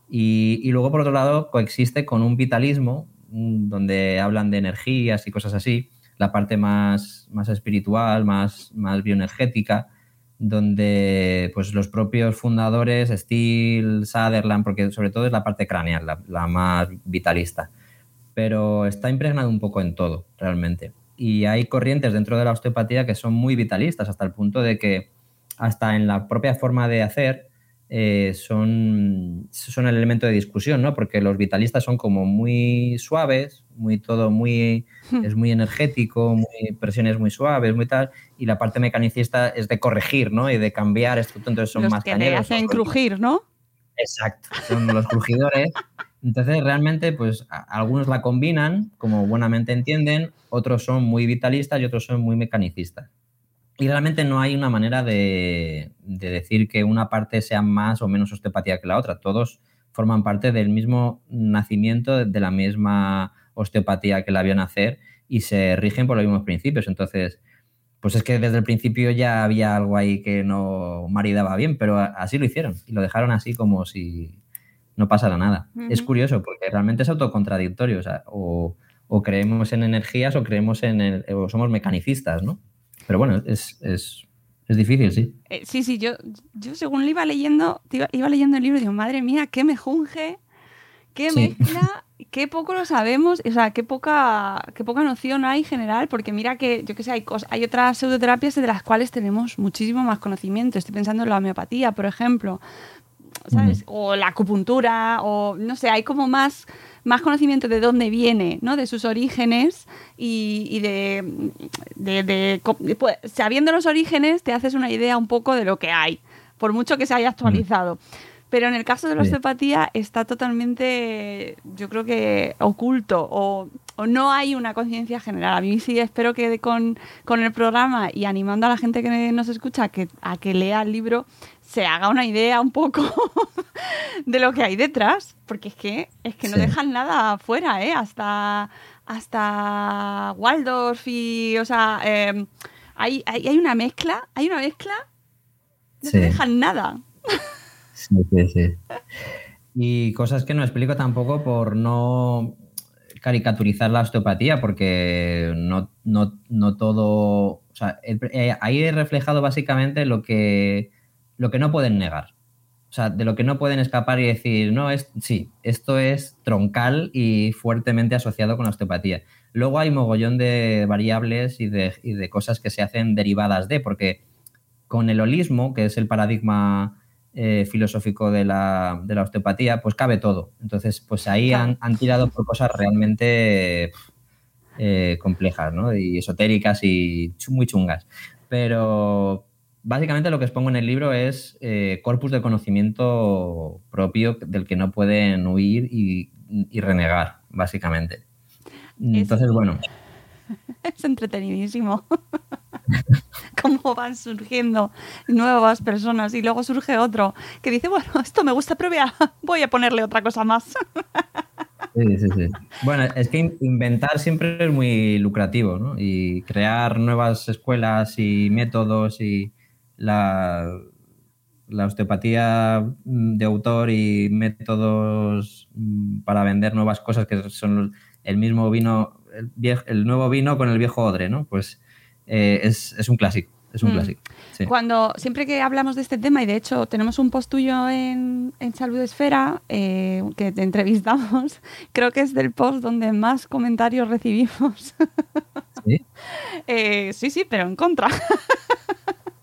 Y, luego, por otro lado, coexiste con un vitalismo mm, donde hablan de energías y cosas así, la parte más, más espiritual, más, más bioenergética, donde pues, los propios fundadores, Steele, Sutherland, porque sobre todo es la parte craneal, la, la más vitalista, pero está impregnado un poco en todo, realmente. Y hay corrientes dentro de la osteopatía que son muy vitalistas, hasta el punto de que hasta en la propia forma de hacer eh, son, son el elemento de discusión, ¿no? Porque los vitalistas son como muy suaves, muy todo muy hmm. es muy energético, muy presiones muy suaves, muy tal, y la parte mecanicista es de corregir, ¿no? Y de cambiar esto, entonces son los más que le hacen crujir, ¿no? Exacto, son los crujidores. Entonces, realmente, pues algunos la combinan, como buenamente entienden, otros son muy vitalistas y otros son muy mecanicistas. Y realmente no hay una manera de, decir que una parte sea más o menos osteopatía que la otra. Todos forman parte del mismo nacimiento, de la misma osteopatía que la vio nacer y se rigen por los mismos principios. Entonces, pues es que desde el principio ya había algo ahí que no maridaba bien, pero así lo hicieron y lo dejaron así como si, no pasará nada. Es curioso porque realmente es autocontradictorio, o, sea, o, creemos en energías o creemos en el, o somos mecanicistas, ¿no? Pero bueno, es, es, es difícil, sí. Eh, sí, sí, yo, yo según lo iba leyendo, iba, leyendo el libro y digo, madre mía, qué me junge, qué mezcla, qué poco lo sabemos, o sea, qué poca, qué poca noción hay general, porque mira que, yo qué sé, hay, hay otras pseudoterapias de las cuales tenemos muchísimo más conocimiento. Estoy pensando en la homeopatía, por ejemplo, ¿sabes? O la acupuntura, o no sé, hay como más, más conocimiento de dónde viene, ¿no? De sus orígenes y, de, de, pues, sabiendo los orígenes te haces una idea un poco de lo que hay, por mucho que se haya actualizado. Pero en el caso de la osteopatía está totalmente, yo creo que oculto o, no hay una conciencia general. A mí sí espero que con, con, el programa y animando a la gente que nos escucha que, a que lea el libro, se haga una idea un poco (laughs) de lo que hay detrás, porque es que es que no dejan nada afuera, ¿eh? Hasta hasta Waldorf y, o sea, em, hay, hay, una mezcla, hay una mezcla, no se dejan nada. Sí, sí, sí. Y cosas que no explico tampoco por no caricaturizar la osteopatía, porque no, no, no todo. O sea, ahí he reflejado básicamente lo que lo que no pueden negar. O sea, de lo que no pueden escapar y decir, no, es, sí, esto es troncal y fuertemente asociado con la osteopatía. Luego hay mogollón de variables y de, cosas que se hacen derivadas de, porque con el holismo, que es el paradigma eh, filosófico de la, de la, osteopatía, pues cabe todo. Entonces, pues ahí han, tirado por cosas realmente eh, complejas, ¿no? Y esotéricas y muy chungas. Pero, básicamente lo que expongo en el libro es eh, corpus de conocimiento propio del que no pueden huir y, renegar, básicamente. Entonces, bueno. (laughs) Es entretenidísimo. (laughs) Cómo van surgiendo nuevas personas y luego surge otro que dice, bueno, esto me gusta, pero voy a (laughs) ponerle otra cosa más. Sí, sí, sí. Bueno, es que inventar siempre es muy lucrativo, ¿no? Y crear nuevas escuelas y métodos y, la, osteopatía mm, de autor y métodos mm, para vender nuevas cosas que son el mismo vino, el, nuevo vino con el viejo odre, ¿no? Pues eh, es, un clásico, es un mm. clásico. Cuando, siempre que hablamos de este tema, y de hecho tenemos un post tuyo en, en Salud Esfera eh, que te entrevistamos, (laughs) creo que es del post donde más comentarios recibimos. (laughs) ¿Sí? Eh, sí, sí, pero en contra. (laughs)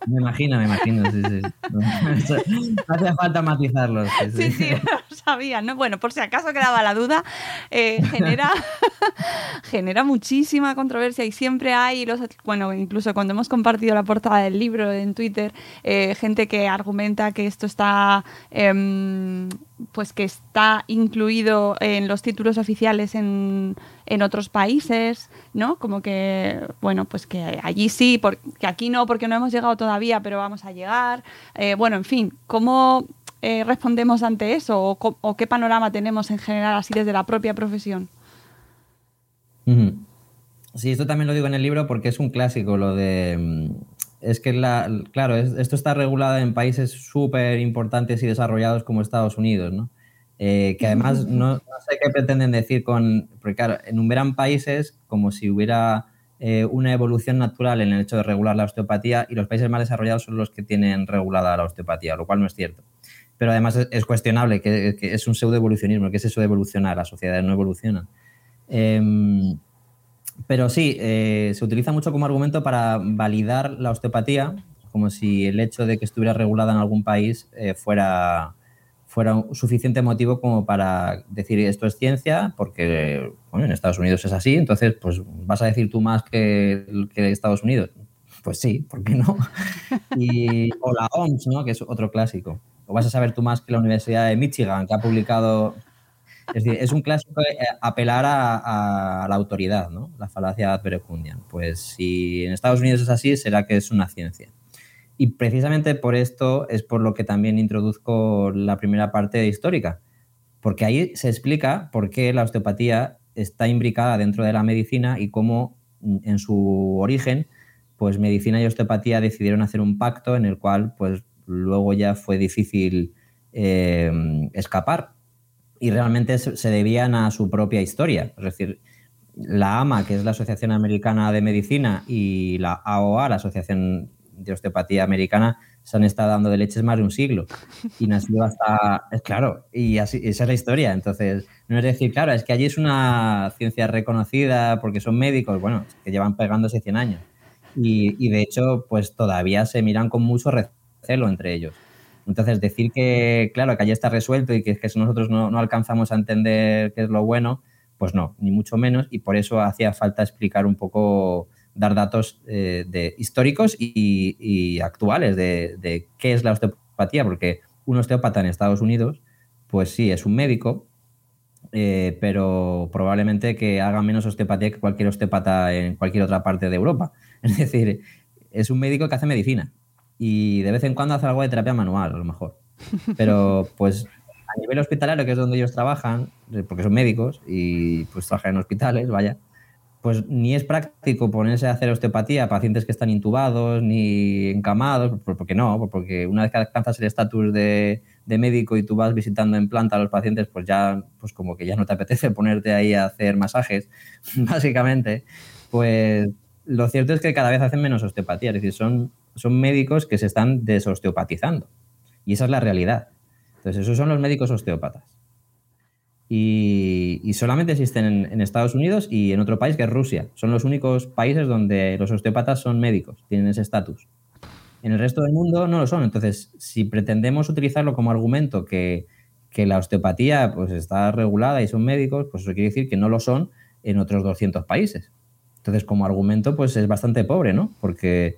Me imagino, me imagino, sí, sí. No, (laughs) hace falta matizarlo. Sí, sí, (laughs) lo sabía. ¿no? Bueno, por si acaso quedaba la duda, eh, genera, (laughs) genera muchísima controversia y siempre hay, los, bueno, incluso cuando hemos compartido la portada del libro en Twitter, eh, gente que argumenta que esto está em, pues que está incluido en los títulos oficiales en, en, otros países, ¿no? Como que, bueno, pues que allí sí, porque aquí no, porque no hemos llegado todavía, pero vamos a llegar. Eh, bueno, en fin, ¿cómo eh, respondemos ante eso? O, qué panorama tenemos en general así desde la propia profesión? Sí, esto también lo digo en el libro porque es un clásico, lo de mm, es que, la, claro, esto está regulado en países súper importantes y desarrollados como Estados Unidos, ¿no? Eh, que además (laughs) no, sé qué pretenden decir con, porque claro, enumeran países como si hubiera eh, una evolución natural en el hecho de regular la osteopatía y los países más desarrollados son los que tienen regulada la osteopatía, lo cual no es cierto. Pero además es, cuestionable, que, es un pseudo-evolucionismo, que es eso de evolucionar, las sociedades no evolucionan. Em, pero sí, eh, se utiliza mucho como argumento para validar la osteopatía, como si el hecho de que estuviera regulada en algún país eh, fuera, fuera un suficiente motivo como para decir esto es ciencia, porque bueno, en Estados Unidos es así, entonces pues vas a decir tú más que, Estados Unidos. Pues sí, ¿por qué no? Y, o la OMS, ¿no? que es otro clásico. O vas a saber tú más que la Universidad de Michigan, que ha publicado es decir, es un clásico eh, apelar a, la autoridad, ¿no? La falacia ad. Pues si en Estados Unidos es así, será que es una ciencia. Y precisamente por esto es por lo que también introduzco la primera parte histórica, porque ahí se explica por qué la osteopatía está imbricada dentro de la medicina y cómo mm, en su origen, pues medicina y osteopatía decidieron hacer un pacto en el cual, pues luego ya fue difícil eh, escapar y realmente se debían a su propia historia. Es decir, la AMA, que es la Asociación Americana de Medicina, y la AOA, la Asociación de Osteopatía Americana, se han estado dando de leches más de un siglo. Y nació hasta. Claro, y así, esa es la historia. Entonces, no es decir, claro, es que allí es una ciencia reconocida porque son médicos, bueno, que llevan pegándose 100 años. Y, y de hecho, pues todavía se miran con mucho recelo entre ellos. Entonces, decir que, claro, que allí está resuelto y que, que nosotros no, no alcanzamos a entender qué es lo bueno, pues no, ni mucho menos, y por eso hacía falta explicar un poco, dar datos eh, de, históricos y, actuales de, qué es la osteopatía, porque un osteópata en Estados Unidos, pues sí, es un médico, eh, pero probablemente que haga menos osteopatía que cualquier osteópata en cualquier otra parte de Europa. (laughs) Es decir, es un médico que hace medicina y de vez en cuando hace algo de terapia manual, a lo mejor. Pero (laughs) pues a nivel hospitalario, que es donde ellos trabajan, eh, porque son médicos y pues trabajan en hospitales, vaya, pues ni es práctico ponerse a hacer osteopatía a pacientes que están intubados ni encamados, porque no, porque una vez que alcanzas el estatus de, médico y tú vas visitando en planta a los pacientes, pues ya, pues como que ya no te apetece (laughs) ponerte ahí a hacer masajes, (laughs) básicamente, pues lo cierto es que cada vez hacen menos osteopatía, es decir, son, son médicos que se están desosteopatizando. Y esa es la realidad. Entonces, esos son los médicos osteópatas. Y, solamente existen en, Estados Unidos y en otro país que es Rusia. Son los únicos países donde los osteópatas son médicos, tienen ese estatus. En el resto del mundo no lo son. Entonces, si pretendemos utilizarlo como argumento que, la osteopatía pues, está regulada y son médicos, pues eso quiere decir que no lo son en otros 200 países. Entonces, como argumento, pues es bastante pobre, ¿no? Porque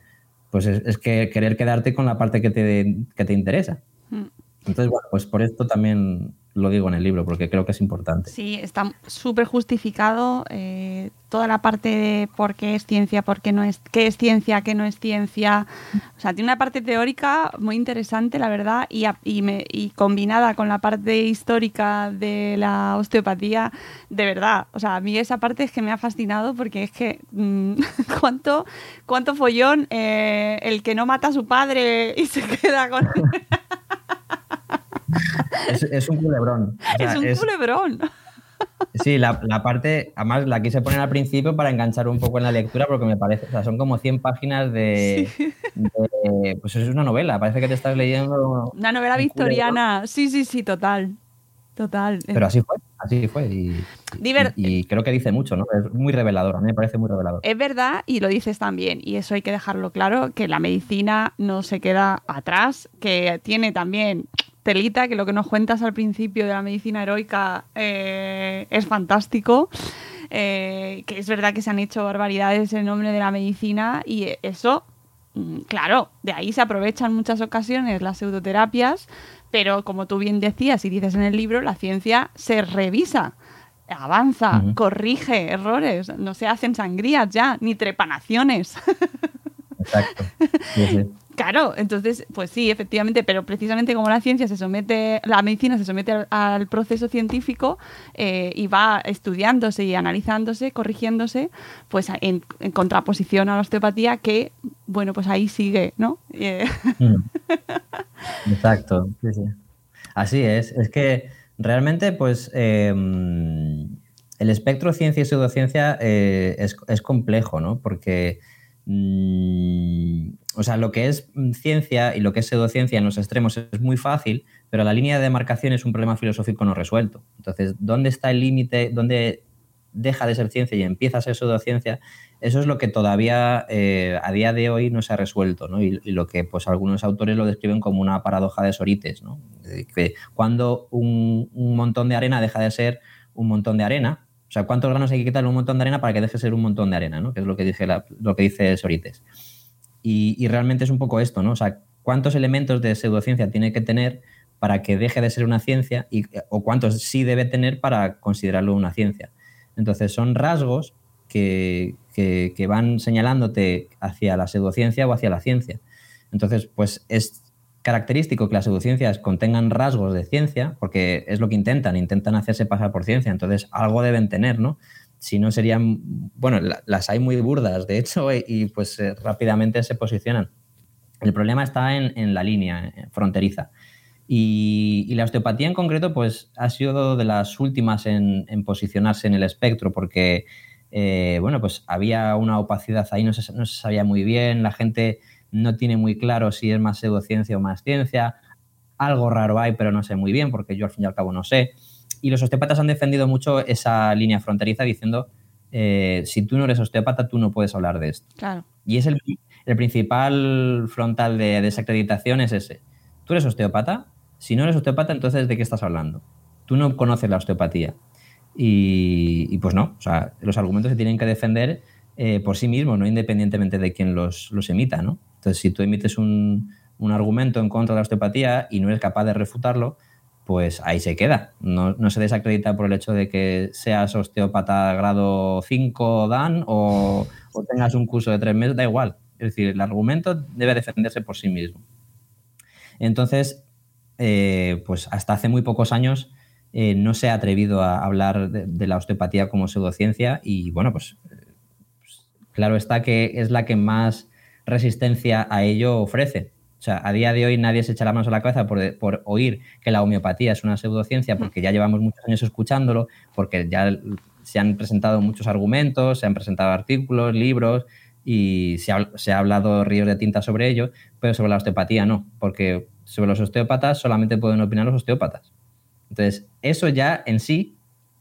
pues es, que querer quedarte con la parte que te, que te interesa. Mm. Entonces, bueno, pues por esto también lo digo en el libro, porque creo que es importante. Sí, está súper justificado eh, toda la parte de por qué es ciencia, por qué no es, qué es ciencia, qué no es ciencia. O sea, tiene una parte teórica muy interesante, la verdad, y, y, combinada con la parte histórica de la osteopatía, de verdad. O sea, a mí esa parte es que me ha fascinado porque es que mm, (laughs) cuánto, cuánto follón eh, el que no mata a su padre y se queda con... (laughs) es, un culebrón. es un culebrón. Sí, la, parte, además la quise poner al principio para enganchar un poco en la lectura porque me parece, o sea, son como 100 páginas de, pues es una novela, parece que te estás leyendo... Una novela victoriana, sí, sí, sí, total, total. Pero así fue, así fue y, y, creo que dice mucho, ¿no? Es muy revelador, a mí me parece muy revelador. Es verdad y lo dices también, y eso hay que dejarlo claro, que la medicina no se queda atrás, que tiene también telita, que lo que nos cuentas al principio de la medicina heroica eh, es fantástico. Eh, que es verdad que se han hecho barbaridades en nombre de la medicina y eso, mm, claro, de ahí se aprovechan muchas ocasiones las pseudoterapias, pero como tú bien decías y dices en el libro, la ciencia se revisa avanza, corrige errores, no se hacen sangrías ya, ni trepanaciones. (laughs) Exacto. Claro, entonces, pues sí, efectivamente, pero precisamente como la ciencia se somete, la medicina se somete al, proceso científico eh, y va estudiándose y analizándose, corrigiéndose, pues en, contraposición a la osteopatía que, bueno, pues ahí sigue, ¿no? Mm. (laughs) Exacto, sí, sí. Así es, es que realmente, pues, em, el espectro ciencia y pseudociencia eh, es, es, complejo, ¿no? Porque mm, o sea, lo que es ciencia y lo que es pseudociencia en los extremos es muy fácil, pero la línea de demarcación es un problema filosófico no resuelto. Entonces, ¿dónde está el límite? ¿Dónde deja de ser ciencia y empieza a ser pseudociencia? Eso es lo que todavía eh, a día de hoy no se ha resuelto, ¿no? Y, lo que pues algunos autores lo describen como una paradoja de Sorites, ¿no? Que cuando un, montón de arena deja de ser un montón de arena, o sea, ¿cuántos granos hay que quitarle un montón de arena para que deje de ser un montón de arena, ¿no? Que es lo que dice, lo que dice Sorites. Y, realmente es un poco esto, ¿no? O sea, ¿cuántos elementos de pseudociencia tiene que tener para que deje de ser una ciencia y, o cuántos sí debe tener para considerarlo una ciencia? Entonces, son rasgos que, que, van señalándote hacia la pseudociencia o hacia la ciencia. Entonces, pues es característico que las pseudociencias contengan rasgos de ciencia, porque es lo que intentan, intentan hacerse pasar por ciencia, entonces algo deben tener, ¿no? si no serían, bueno, las hay muy burdas, de hecho, (laughs) y, pues eh, rápidamente se posicionan. El problema está en, la línea eh, fronteriza. Y, la osteopatía en concreto, pues ha sido de las últimas en, posicionarse en el espectro, porque, eh, bueno, pues había una opacidad ahí, no se, no se, sabía muy bien, la gente no tiene muy claro si es más pseudociencia o más ciencia, algo raro hay, pero no sé muy bien, porque yo al fin y al cabo no sé. Y los osteópatas han defendido mucho esa línea fronteriza diciendo, eh, si tú no eres osteópata, tú no puedes hablar de esto. Claro. Y es el, principal frontal de desacreditación es ese. Tú eres osteópata, si no eres osteópata, entonces ¿de qué estás hablando? Tú no conoces la osteopatía. Y, pues no, o sea, los argumentos se tienen que defender eh, por sí mismos, no independientemente de quién los, emita, ¿no? Entonces, si tú emites un, argumento en contra de la osteopatía y no eres capaz de refutarlo, pues ahí se queda. No, se desacredita por el hecho de que seas osteópata grado 5 Dan o, o tengas un curso de tres meses, da igual. Es decir, el argumento debe defenderse por sí mismo. Entonces, eh, pues hasta hace muy pocos años eh, no se ha atrevido a hablar de, la osteopatía como pseudociencia y bueno, pues, pues, claro está que es la que más resistencia a ello ofrece. O sea, a día de hoy nadie se echa la mano a la cabeza por, oír que la homeopatía es una pseudociencia porque ya llevamos muchos años escuchándolo, porque ya se han presentado muchos argumentos, se han presentado artículos, libros y se ha, hablado ríos de tinta sobre ello, pero sobre la osteopatía no, porque sobre los osteópatas solamente pueden opinar los osteópatas. Entonces, eso ya en sí,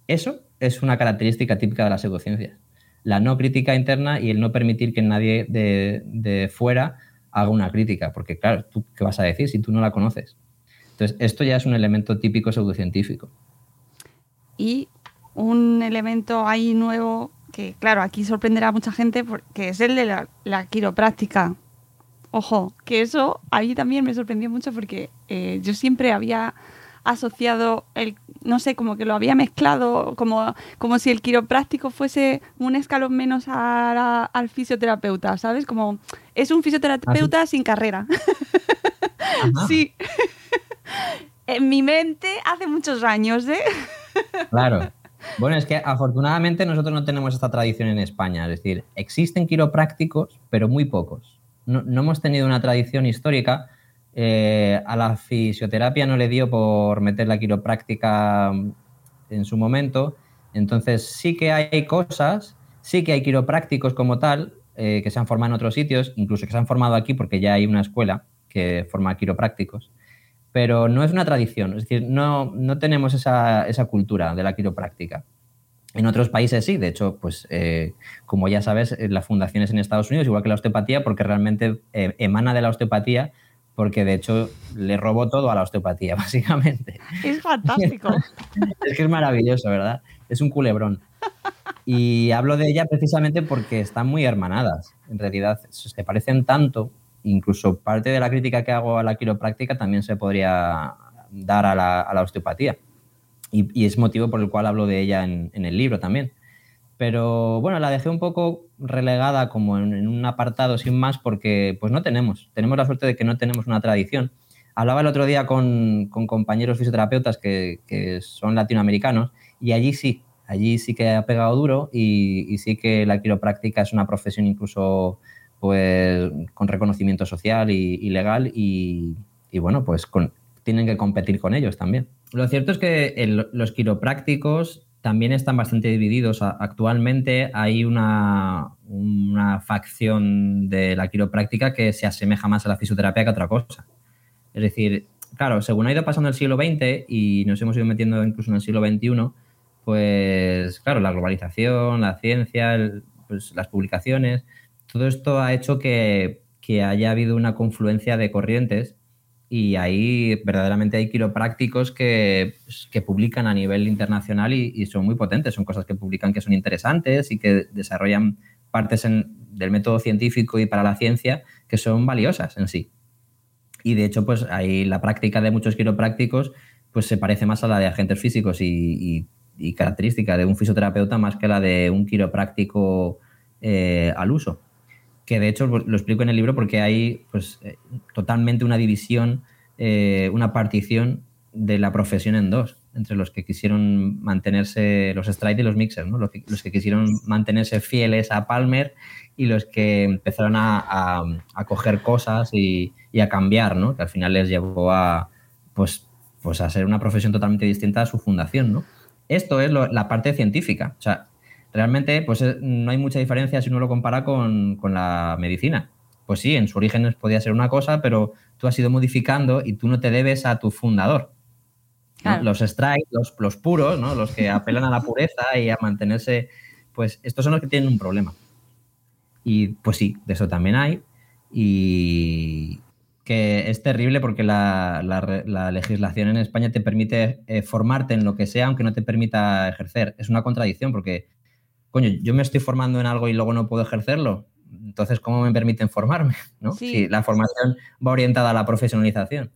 eso es una característica típica de las pseudociencias. La no crítica interna y el no permitir que nadie de, fuera haga una crítica, porque claro, ¿tú qué vas a decir si tú no la conoces? Entonces, esto ya es un elemento típico pseudocientífico. Y un elemento ahí nuevo que, claro, aquí sorprenderá a mucha gente, porque es el de la, la quiropráctica. Ojo, que eso a mí también me sorprendió mucho porque eh, yo siempre había asociado el, no sé, como que lo había mezclado, como, como si el quiropráctico fuese un escalón menos al fisioterapeuta, ¿sabes? Como es un fisioterapeuta ¿Ah, sin carrera. (laughs) sí. en mi mente hace muchos años, ¿eh? claro. (laughs) Bueno, es que afortunadamente nosotros no tenemos esta tradición en España. Es decir, existen quiroprácticos, pero muy pocos no, hemos tenido una tradición histórica. Eh, a la fisioterapia no le dio por meter la quiropráctica en su momento. Entonces sí que hay cosas, sí que hay quiroprácticos como tal, eh, que se han formado en otros sitios, incluso que se han formado aquí porque ya hay una escuela que forma quiroprácticos. Pero no es una tradición, es decir, no, tenemos esa, esa cultura de la quiropráctica. En otros países sí, de hecho, pues eh, como ya sabes, eh, la fundación es en Estados Unidos, igual que la osteopatía, porque realmente emana de la osteopatía, porque de hecho le robó todo a la osteopatía, (laughs) básicamente. Es fantástico. (laughs) es que es maravilloso, ¿verdad? Es un culebrón. Y hablo de ella precisamente porque están muy hermanadas. En realidad se parecen tanto, incluso parte de la crítica que hago a la quiropráctica también se podría dar a la osteopatía y, es motivo por el cual hablo de ella en, el libro también. Pero bueno, la dejé un poco relegada como en, un apartado sin más porque pues no tenemos, tenemos la suerte de que no tenemos una tradición. Hablaba el otro día con, compañeros fisioterapeutas que, son latinoamericanos y allí sí, allí sí que ha pegado duro y, sí que la quiropráctica es una profesión incluso pues con reconocimiento social y, legal y, bueno, pues tienen que competir con ellos también. Lo cierto es que los quiroprácticos también están bastante divididos. Actualmente hay una, facción de la quiropráctica que se asemeja más a la fisioterapia que a otra cosa. Es decir, claro, según ha ido pasando el siglo XX y nos hemos ido metiendo incluso en el siglo XXI, pues claro, la globalización, la ciencia, pues, las publicaciones, todo esto ha hecho que, que haya habido una confluencia de corrientes y ahí verdaderamente hay quiroprácticos que, pues, que publican a nivel internacional y, son muy potentes, son cosas que publican que son interesantes y que desarrollan partes del método científico y para la ciencia que son valiosas en sí. Y de hecho, pues ahí la práctica de muchos quiroprácticos pues se parece más a la de agentes físicos y, característica de un fisioterapeuta más que la de un quiropráctico eh, al uso que de hecho lo explico en el libro porque hay pues, eh, totalmente una división, eh, una partición de la profesión en dos, entre los que quisieron mantenerse, los stride y los mixers, ¿no? los, que, quisieron mantenerse fieles a Palmer y los que empezaron a, a, coger cosas y, a cambiar, ¿no? que al final les llevó a, pues, pues a ser una profesión totalmente distinta a su fundación, ¿no? Esto es la parte científica. Realmente pues eh, no hay mucha diferencia si uno lo compara con, la medicina. Pues sí, en su origen podía ser una cosa, pero tú has ido modificando y tú no te debes a tu fundador. Los strikes, los, los puros, ¿no? los que apelan a la pureza y a mantenerse, pues estos son los que tienen un problema. Y pues sí, de eso también hay. Y que es terrible porque la, legislación en España te permite eh, formarte en lo que sea, aunque no te permita ejercer. Es una contradicción porque coño, yo me estoy formando en algo y luego no puedo ejercerlo. Entonces, ¿cómo me permiten formarme? (laughs) ¿no? Si la formación va orientada a la profesionalización.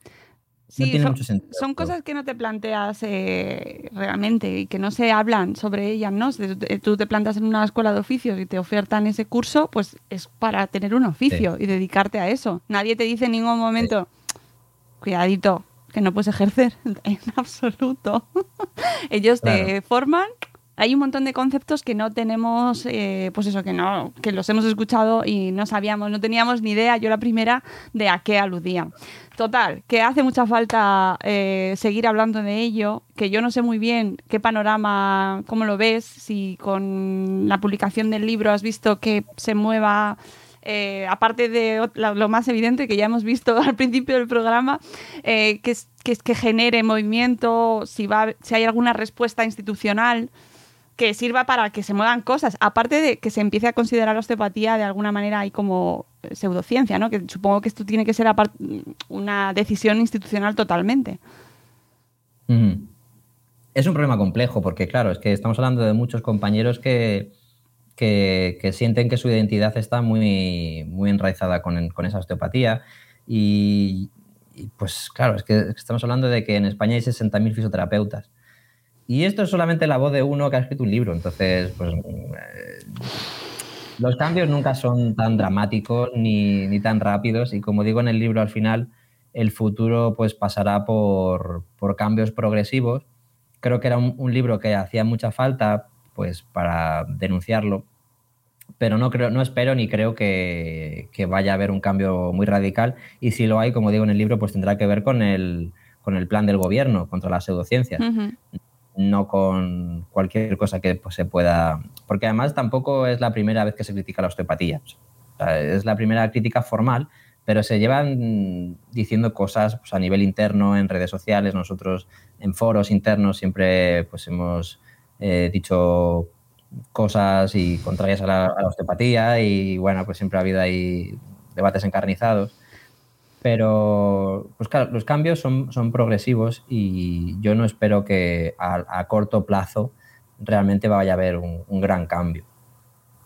Sí, tiene son, mucho sentido. Son cosas que no te planteas eh, realmente y que no se hablan sobre ellas, ¿no? Si tú te plantas en una escuela de oficios y te ofertan ese curso, pues es para tener un oficio y dedicarte a eso. Nadie te dice en ningún momento, cuidadito, que no puedes ejercer (laughs) en absoluto. (laughs) Ellos te forman hay un montón de conceptos que no tenemos, eh, pues eso, que no, que los hemos escuchado y no sabíamos, no teníamos ni idea, yo la primera, de a qué aludía. Total, que hace mucha falta eh, seguir hablando de ello, que yo no sé muy bien qué panorama, cómo lo ves, si con la publicación del libro has visto que se mueva... Eh, aparte de lo más evidente que ya hemos visto (laughs) al principio del programa, que, que, que genere movimiento, si, va, si hay alguna respuesta institucional que sirva para que se muevan cosas. Aparte de que se empiece a considerar la osteopatía de alguna manera ahí como pseudociencia, ¿no? Que supongo que esto tiene que ser una decisión institucional totalmente. Es un problema complejo porque, claro, es que estamos hablando de muchos compañeros que, que, sienten que su identidad está muy, muy enraizada con, con esa osteopatía y, y, pues, claro, es que estamos hablando de que en España hay 60.000 fisioterapeutas. Y esto es solamente la voz de uno que ha escrito un libro, entonces, pues eh, los cambios nunca son tan dramáticos ni, tan rápidos y como digo en el libro al final, el futuro pues pasará por, cambios progresivos. Creo que era un, libro que hacía mucha falta pues para denunciarlo, pero no, creo, no espero ni creo que, vaya a haber un cambio muy radical y si lo hay, como digo en el libro, pues tendrá que ver con el, con el plan del gobierno contra las pseudociencias no con cualquier cosa que pues, se pueda... Porque además tampoco es la primera vez que se critica la osteopatía. es la primera crítica formal, pero se llevan diciendo cosas pues, a nivel interno, en redes sociales. Nosotros en foros internos siempre pues, hemos eh, dicho cosas y contrarias a la, a la, osteopatía y bueno, pues siempre ha habido ahí debates encarnizados. Pero, pues claro, los cambios son, son progresivos y yo no espero que a, corto plazo realmente vaya a haber un, gran cambio.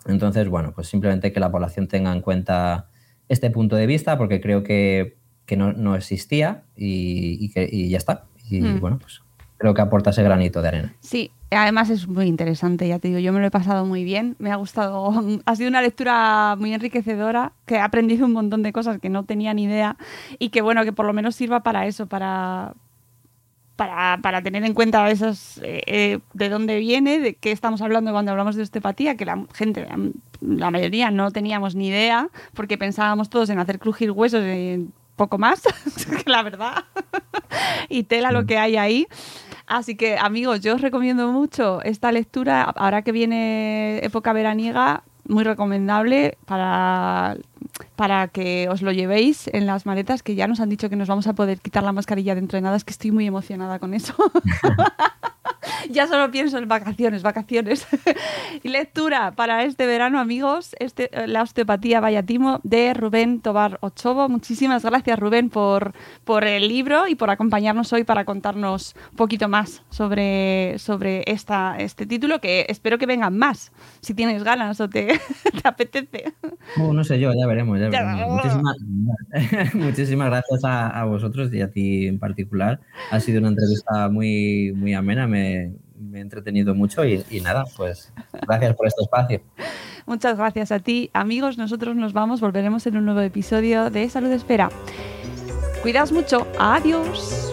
Entonces, bueno, pues simplemente que la población tenga en cuenta este punto de vista porque creo que, que no, no, existía y, que, y ya está. Y hmm. bueno, pues creo que aporta ese granito de arena. Sí, además es muy interesante, ya te digo, yo me lo he pasado muy bien, me ha gustado, (laughs) ha sido una lectura muy enriquecedora, que he aprendido un montón de cosas que no tenía ni idea y que bueno, que por lo menos sirva para eso, para, para, tener en cuenta esas, eh, eh, de dónde viene, de qué estamos hablando cuando hablamos de osteopatía, que la gente, la mayoría no teníamos ni idea, porque pensábamos todos en hacer crujir huesos, en poco más, (laughs) la verdad, (laughs) y tela lo mm. que hay ahí. Así que, amigos, yo os recomiendo mucho esta lectura. Ahora que viene época veraniega, muy recomendable para, para que os lo llevéis en las maletas, que ya nos han dicho que nos vamos a poder quitar la mascarilla dentro de nada. Es que estoy muy emocionada con eso. (laughs) (laughs) ya solo pienso en vacaciones, vacaciones. (laughs) y lectura para este verano, amigos, este, eh, La osteopatía Vallatimo de Rubén Tobar Ochovo. Muchísimas gracias, Rubén, por, por el libro y por acompañarnos hoy para contarnos un poquito más sobre, sobre esta, este título, que espero que vengan más, si tienes ganas o te, (laughs) apetece. Uh, no sé yo, ya veremos. Ya veremos. Muchísimas, gracias a, a, vosotros y a ti en particular. Ha sido una entrevista muy, muy amena. Me, me, he entretenido mucho y, y nada, pues gracias por este espacio. Muchas gracias a ti, amigos. Nosotros nos vamos, volveremos en un nuevo episodio de Salud Espera. Cuidaos mucho. Adiós.